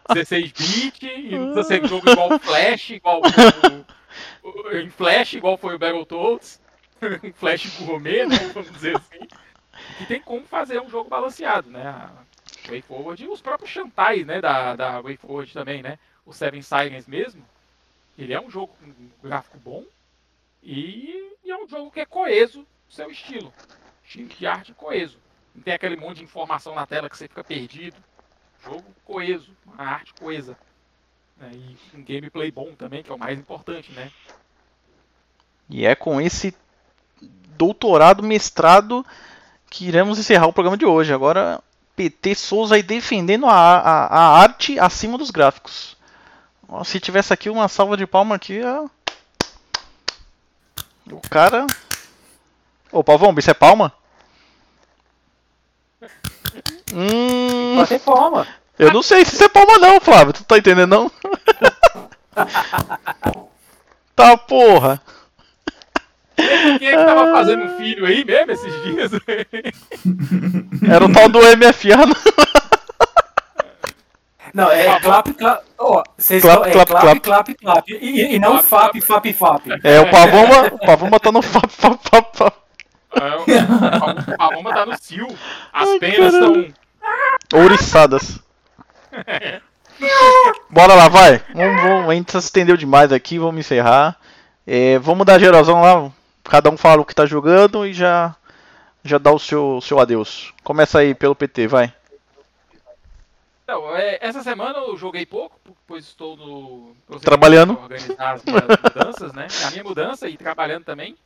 16 bit e não precisa ser um jogo igual o Flash, igual o, o- em Flash, igual foi o Battletoads, um Flash gourmet, né? Vamos dizer assim. E tem como fazer um jogo balanceado, né? A WayForward e os próprios Shantai, né? Da, da WayForward também, né? O Seven Sirens mesmo. Ele é um jogo com um gráfico bom e, e é um jogo que é coeso no seu estilo. Estilo de arte coeso. Não tem aquele monte de informação na tela que você fica perdido. Jogo coeso, uma arte coesa. né, E um gameplay bom também, que é o mais importante, né? E é com esse doutorado, mestrado, que iremos encerrar o programa de hoje. Agora, PT Souza aí defendendo a, a, a arte acima dos gráficos. Se tivesse aqui uma salva de palma aqui, ó. O cara. Ô, Pavão, isso é palma? Hum, Bater palma. eu não sei se isso é palma não, Flávio. Tu tá entendendo não? tá porra. Quem é que tava fazendo um filho aí mesmo esses dias? Era o tal do MFA. não? Não, é clap, clap. Ó, vocês Clap, estão- é clap, clap, clap. clap, clap. E, e não fap, fap, fap. É, o Pavoma, o Pavoma tá no fap, fap, fap, fap. É, o- a bomba tá no cio. As penas estão. Ouriçadas. Bora lá, vai. Vamos, vamos, a gente se estendeu demais aqui, vamos encerrar. É, vamos dar geralzão lá. Cada um fala o que tá jogando e já já dá o seu, seu adeus. Começa aí pelo PT, vai. Então, é, essa semana eu joguei pouco, pois estou no Trabalhando. organizar as mudanças, né? A minha mudança e trabalhando também.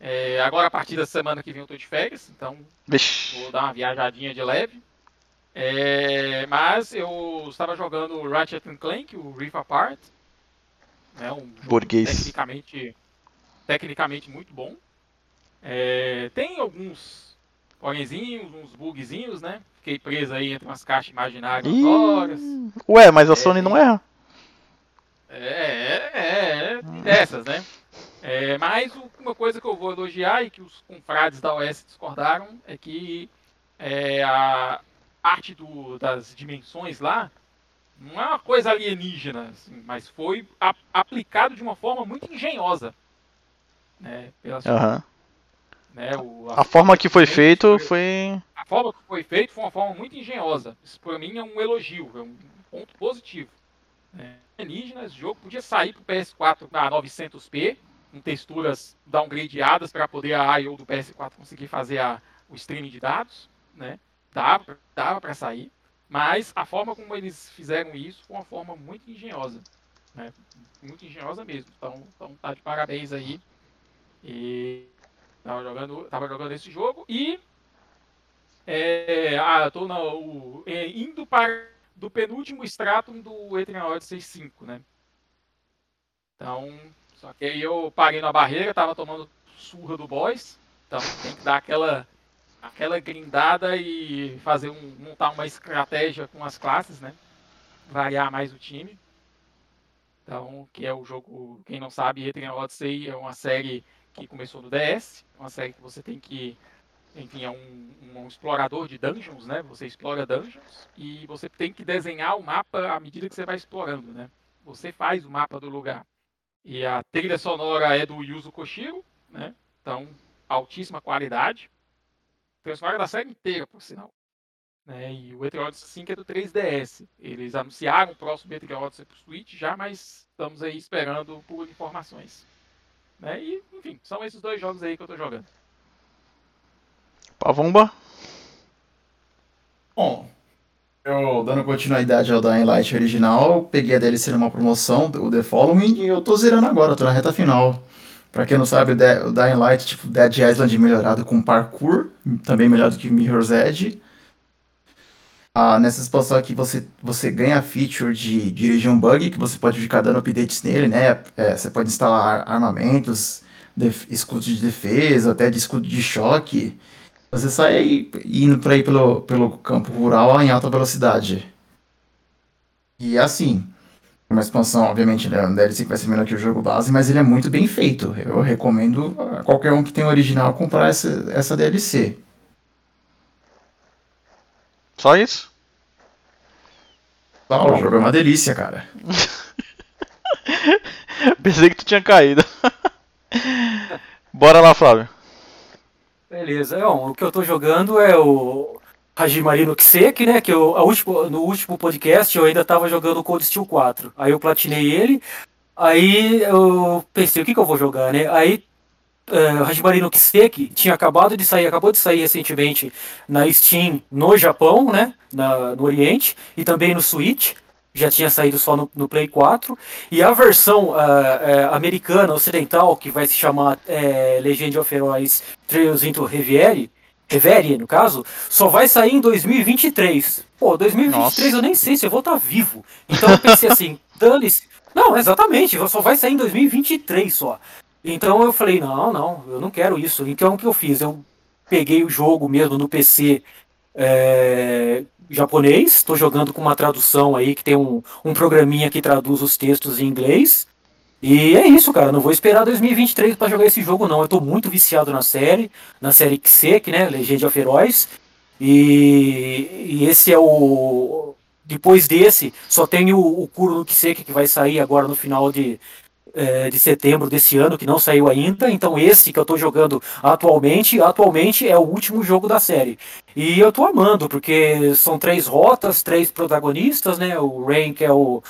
É, agora, a partir da semana que vem, eu tô de férias, então Vixe. vou dar uma viajadinha de leve. É, mas eu estava jogando Ratchet and Clank, o Rift Apart. É um Burguês. tecnicamente, tecnicamente muito bom. É, tem alguns porémzinhos, uns bugzinhos, né? Fiquei preso aí entre umas caixas imaginárias Ih. horas. Ué, mas a Sony não erra. É, é, é, dessas, né? É, mas uma coisa que eu vou elogiar e que os confrades da OS discordaram é que é, a arte do- das dimensões lá não é uma coisa alienígena, assim, mas foi a- aplicado de uma forma muito engenhosa. Né, pelas- Aham. né, o- A forma que foi feito foi. a forma que foi feito foi uma forma muito engenhosa. Isso para mim é um elogio, é um ponto positivo. É, alienígenas, o jogo podia sair para o PS4 a 900p, com texturas downgradeadas para poder a I/O do PS4 conseguir fazer a, o streaming de dados, né? Dava, dava para sair, mas a forma como eles fizeram isso foi uma forma muito engenhosa, né? Muito engenhosa mesmo. Então, então tá de parabéns aí. E tava jogando, tava jogando esse jogo e é, ah, tô na, o- é, indo para do penúltimo stratum do Etrian Odyssey 5, né? Então, só que aí eu parei na barreira, tava tomando surra do boss, então tem que dar aquela aquela grindada e fazer um montar uma estratégia com as classes, né? Variar mais o time. Então, que é o jogo, quem não sabe, Etrian Odyssey é uma série que começou no DS, uma série que você tem que enfim, é um, um explorador de dungeons, né? Você explora dungeons e você tem que desenhar o mapa à medida que você vai explorando, né? Você faz o mapa do lugar. E a trilha sonora é do Yuzo Koshiro, né? Então, altíssima qualidade. Sonora da série inteira, por sinal. Né? E o Odyssey 5 é do 3DS. Eles anunciaram o próximo Etrian Odyssey para o Switch já, mas estamos aí esperando por informações. Né? E, enfim, são esses dois jogos aí que eu estou jogando. Pavomba. Bom, Eu, dando continuidade ao Dying Light original, peguei a DLC numa promoção, o The Following, e eu tô zerando agora, tô na reta final. Pra quem não sabe, o, Dying Light, tipo, Dead Island melhorado com parkour, também melhor do que Mirror's Edge. Ah, nessa expansão aqui você, você ganha a feature de dirigir um bug, que você pode ficar dando updates nele, né? É, você pode instalar armamentos, escudos de defesa, até de escudo de choque. Você sai aí, indo por aí pelo, pelo campo rural em alta velocidade. E assim, uma expansão, obviamente, né, um DLC que vai ser melhor que o jogo base, mas ele é muito bem feito. Eu recomendo a qualquer um que tem o original comprar essa, essa DLC. Só isso? Só, o jogo é uma delícia, cara. Pensei que tu tinha caído. Bora lá, Flávio. Beleza. Bom, o que eu tô jogando é o Hajimari no Kiseki, né? Que eu, último, no último podcast eu ainda tava jogando Cold Steel 4. Aí eu platinei ele. Aí eu pensei, o que, que eu vou jogar, né? Aí uh, no Kiseki tinha acabado de sair, acabou de sair recentemente na Steam no Japão, né? Na, no Oriente, e também no Switch. Já tinha saído só no, no Play 4. E a versão uh, uh, americana, ocidental, que vai se chamar Legend of Heroes Trails into Reviere, Reverie, no caso, só vai sair em 2023. Pô, 2023 Nossa. eu nem sei se eu vou estar tá vivo. Então eu pensei assim, dane-se. Não, exatamente, só vai sair em 2023 só. Então eu falei, não, não, eu não quero isso. Então o que eu fiz? Eu peguei o jogo mesmo no PC é, japonês, estou jogando com uma tradução aí que tem um, um programinha que traduz os textos em inglês. E é isso, cara. Não vou esperar 2023 para jogar esse jogo, não. Eu tô muito viciado na série, na série Kisek, né? Legend of. E, e esse é o. Depois desse, só tem o, o Kuro no Kiseki que vai sair agora no final de, é, de setembro desse ano, que não saiu ainda. Então esse que eu estou jogando atualmente, atualmente é o último jogo da série. E eu estou amando, porque são três rotas, três protagonistas, né? O Rain, que é o,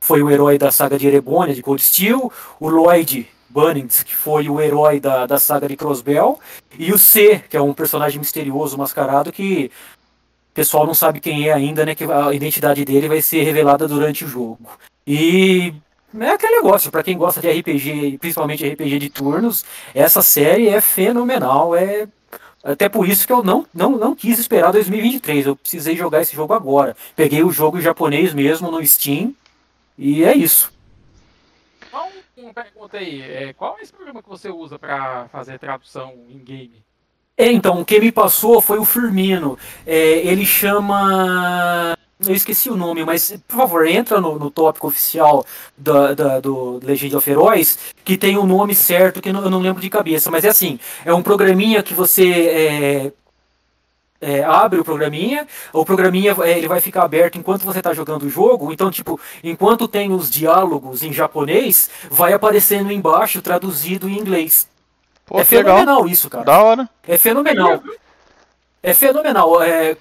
foi o herói da saga de Erebonia, de Cold Steel, o Lloyd Bunnings, que foi o herói da, da saga de Crossbell, e o C, que é um personagem misterioso, mascarado, que o pessoal não sabe quem é ainda, né? Que a identidade dele vai ser revelada durante o jogo. E é aquele negócio, para quem gosta de RPG, principalmente RPG de turnos, essa série é fenomenal, é até por isso que eu não, não, não quis esperar 2023, eu precisei jogar esse jogo agora. Peguei o jogo japonês mesmo no Steam e é isso. Qual uma pergunta aí, é, qual é esse programa que você usa para fazer tradução em game? É, então, quem me passou foi o Firmino. É, ele chama eu esqueci o nome, mas por favor, entra no, no tópico oficial da, da, do Legend of Heroes, que tem o um nome certo, que eu não, eu não, lembro de cabeça, mas é assim, é um programinha que você é, é, abre o programinha, o programinha é, ele vai ficar aberto enquanto você está jogando o jogo, então tipo, enquanto tem os diálogos em japonês, vai aparecendo embaixo traduzido em inglês. Pô, é fenomenal legal. isso, cara. Da hora. É fenomenal. É fenomenal. É,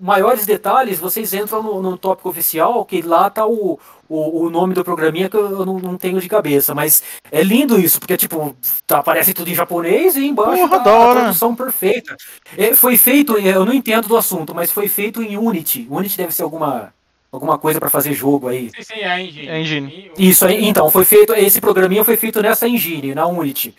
maiores detalhes, vocês entram no, no tópico oficial, que lá tá o, o, o, nome do programinha que eu não, não, tenho de cabeça. Mas é lindo isso, porque, tipo, tá, aparece tudo em japonês e embaixo Porra, tá a tradução perfeita. É, foi feito, é, eu não entendo do assunto, mas foi feito em Unity. Unity deve ser alguma alguma coisa para fazer jogo aí. Sim, sim, é a engine. É engine. Isso, então, foi feito, esse programinha foi feito nessa engine, na Unity.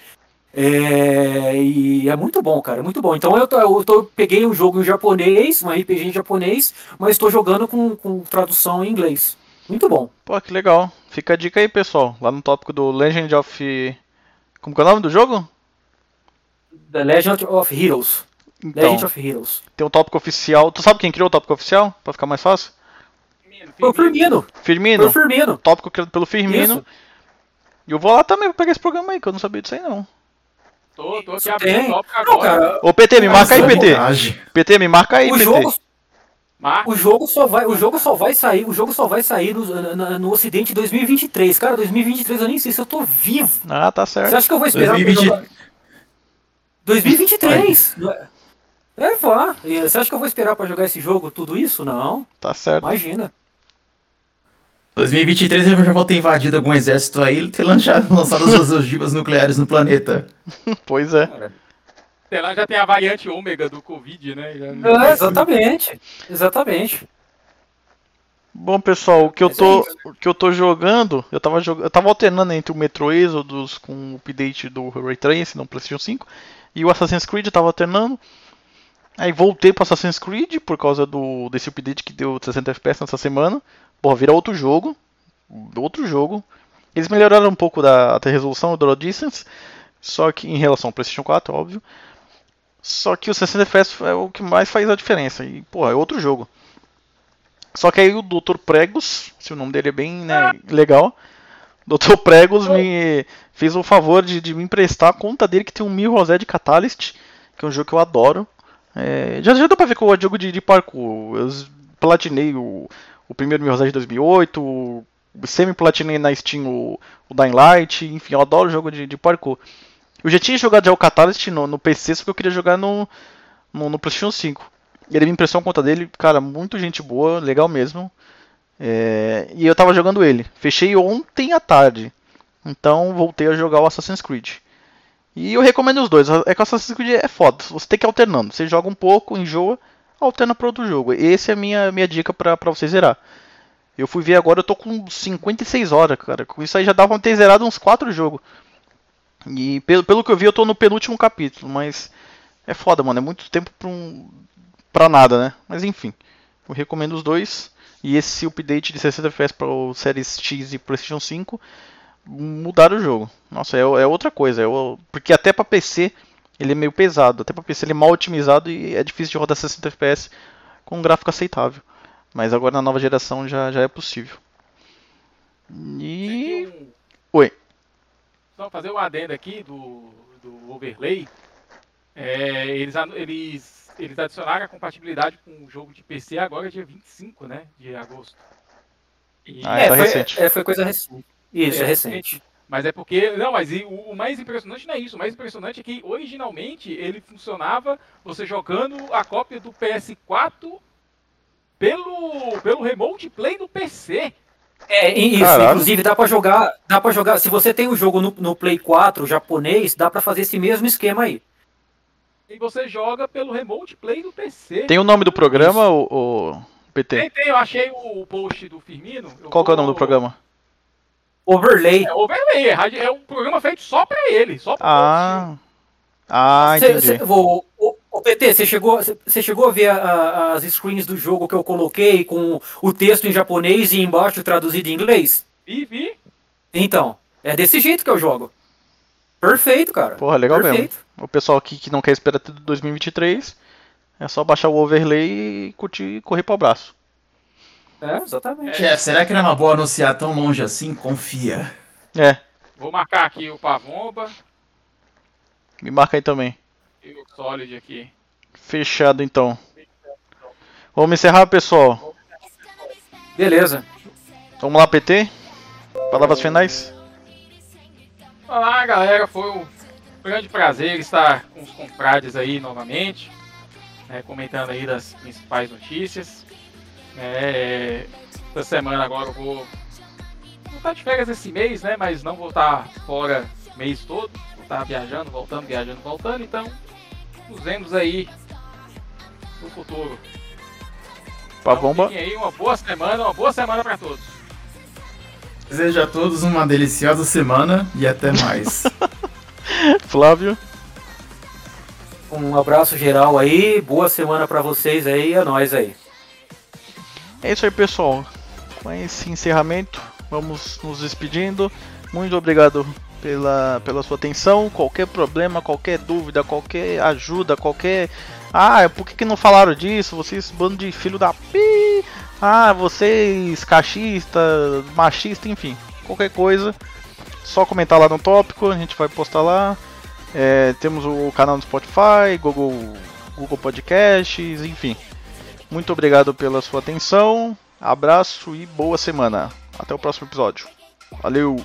É, e é muito bom, cara, é muito bom. Então eu, tô, eu tô, peguei um jogo em japonês, um RPG em japonês, mas estou jogando com, com tradução em inglês. Muito bom. Pô, que legal. Fica a dica aí, pessoal. Lá no tópico do Legend of. Como que é o nome do jogo? The Legend of Heroes. Então, Legend of Heroes. Tem o um tópico oficial. Tu sabe quem criou o tópico oficial? Pra ficar mais fácil? Foi o Firmino. Firmino. Foi o Firmino. Tópico criado pelo Firmino. E eu vou lá também pra pegar esse programa aí, que eu não sabia disso aí não. Tô, tô aqui abrindo o tópico agora. Ô PT, me marca aí, PT. PT, me marca aí, o PT. Jogo... O jogo só vai, o jogo só vai sair, o jogo só vai sair no, no, no Ocidente em 2023. Cara, 2023 eu nem sei se eu tô vivo. Ah, tá certo. Você acha que eu vou esperar 2020... 2023. É, vá. Você acha que eu vou esperar para jogar esse jogo tudo isso? Não. Tá certo. Imagina. 2023 eu já vou ter invadido algum exército aí e ter lançado, lançado as ogivas nucleares no planeta. Pois é. Sei lá, já tem a variante ômega do Covid, né? É, exatamente. Exatamente. Bom, pessoal, o que eu tô, é o que eu tô jogando, eu tava jogando, eu tava alternando entre o Metro Exodus com o update do Ray Tracing no PlayStation 5 e o Assassin's Creed eu tava alternando. Aí voltei pro Assassin's Creed por causa do desse update que deu 60 FPS nessa semana. Porra, vira outro jogo, outro jogo. Eles melhoraram um pouco da, da resolução do Draw Distance, só que em relação ao PlayStation 4, óbvio. Só que o 60 FPS é o que mais faz a diferença. E, pô, é outro jogo. Só que aí o Dr. Pregos, se o nome dele é bem né, legal, Dr. Pregos me fez o favor de, de me emprestar a conta dele que tem um Mirror's Edge Catalyst, que é um jogo que eu adoro. É, já, já deu pra ver que eu jogo de, de parkour. Eu platinei o, o primeiro Mirror's Edge de 2008, o- semi-platinei na Steam o, o Dying Light, enfim, eu adoro jogo de, de parkour. Eu já tinha jogado já o Catalyst no, no PC, só que eu queria jogar no, no, no PlayStation 5. Ele me emprestou a conta dele, cara, muito gente boa, legal mesmo. É, e eu tava jogando ele. Fechei ontem à tarde. Então voltei a jogar o Assassin's Creed. E eu recomendo os dois. É que o Assassin's Creed é foda. Você tem que ir alternando. Você joga um pouco, enjoa, alterna para outro jogo. Essa é a minha, minha dica pra você zerar. Eu fui ver agora, eu tô com 56 horas, cara. Com isso aí já dava pra ter zerado uns 4 jogos. E pelo, pelo que eu vi, eu tô no penúltimo capítulo. Mas é foda, mano. É muito tempo pra, um, pra nada, né? Mas enfim. Eu recomendo os dois. E esse update de 60 FPS para o Series X e PlayStation 5 mudaram o jogo. Nossa, é, é outra coisa. É porque até para PC ele é meio pesado. Até para PC ele é mal otimizado e é difícil de rodar 60 FPS com um gráfico aceitável. Mas agora na nova geração já, já é possível. E. Um- Oi. Só fazer um adendo aqui do, do overlay. É, eles, eles, eles adicionaram a compatibilidade com o jogo de PC agora dia 25 né, de agosto. E- Ah, é, tá foi, recente. é, foi coisa recente. Isso, é, recente. Mas é porque. Não, mas o, o mais impressionante não é isso. O mais impressionante é que originalmente ele funcionava você jogando a cópia do PS4 pelo, pelo Remote Play do PC. É, isso, Caralho. inclusive dá pra jogar, dá para jogar, se você tem o jogo no, no Play 4 japonês, dá pra fazer esse mesmo esquema aí. E você joga pelo Remote Play do PC. Tem o nome do programa, o, o PT? Tem, tem, eu achei o post do Firmino. Qual que é o nome vou- do programa? Overlay. É Overlay, é, é um programa feito só pra ele, só pra Ah. Ah, Cê- entendi. cê- o, o- o PT, você chegou, você chegou a ver a- a- as screens do jogo que eu coloquei com o texto em japonês e embaixo traduzido em inglês? Vi, vi. Então, é desse jeito que eu jogo. Perfeito, cara. Porra, legal mesmo. Perfeito. O pessoal aqui que não quer esperar até 2023, é só baixar o overlay e curtir e correr pro abraço. É, exatamente. Chefe, será que não é uma boa anunciar tão longe assim? Confia. É, Vou marcar aqui o Pavomba me marca aí também. e o Solid aqui. Fechado então. Vamos encerrar, pessoal. Beleza. Vamos lá, PT? Palavras finais? Olá, galera. Foi um grande prazer estar com os confrades aí novamente, né, comentando aí das principais notícias. É, essa semana agora eu vou vou estar de férias esse mês, né? Mas não vou estar fora o mês todo. Vou estar viajando, voltando, viajando, voltando. Então, nos vemos aí no futuro. Pra Então, bomba. aí uma boa semana, uma boa semana para todos. Desejo a todos uma deliciosa semana e até mais. Flávio. Um abraço geral aí, boa semana pra vocês aí, é nóis aí. É isso aí, pessoal. Com esse encerramento, vamos nos despedindo. Muito obrigado pela, pela sua atenção. Qualquer problema, qualquer dúvida, qualquer ajuda, qualquer. Ah, por que, que não falaram disso? Vocês, bando de filho da pi. Ah, vocês, cachista, machista, enfim. Qualquer coisa, só comentar lá no tópico, a gente vai postar lá. É, temos o canal no Spotify, Google, Google Podcasts, enfim. Muito obrigado pela sua atenção. Abraço e boa semana. Até o próximo episódio. Valeu!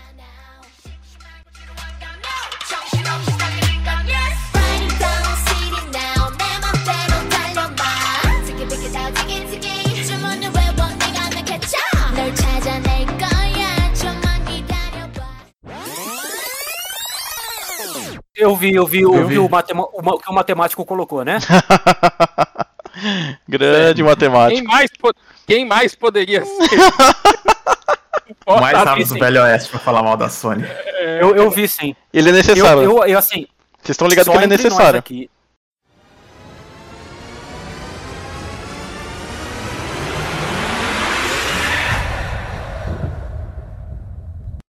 Eu vi, eu vi, eu, vi, o, o que o matemático colocou, né? Grande Quem matemático. mais, po- quem mais poderia ser? O mais rápido do Velho Oeste pra falar mal da Sony. Eu, eu vi sim. Ele é Eu, necessário. eu, eu, assim, Vocês estão ligados que ele é necessário. aqui,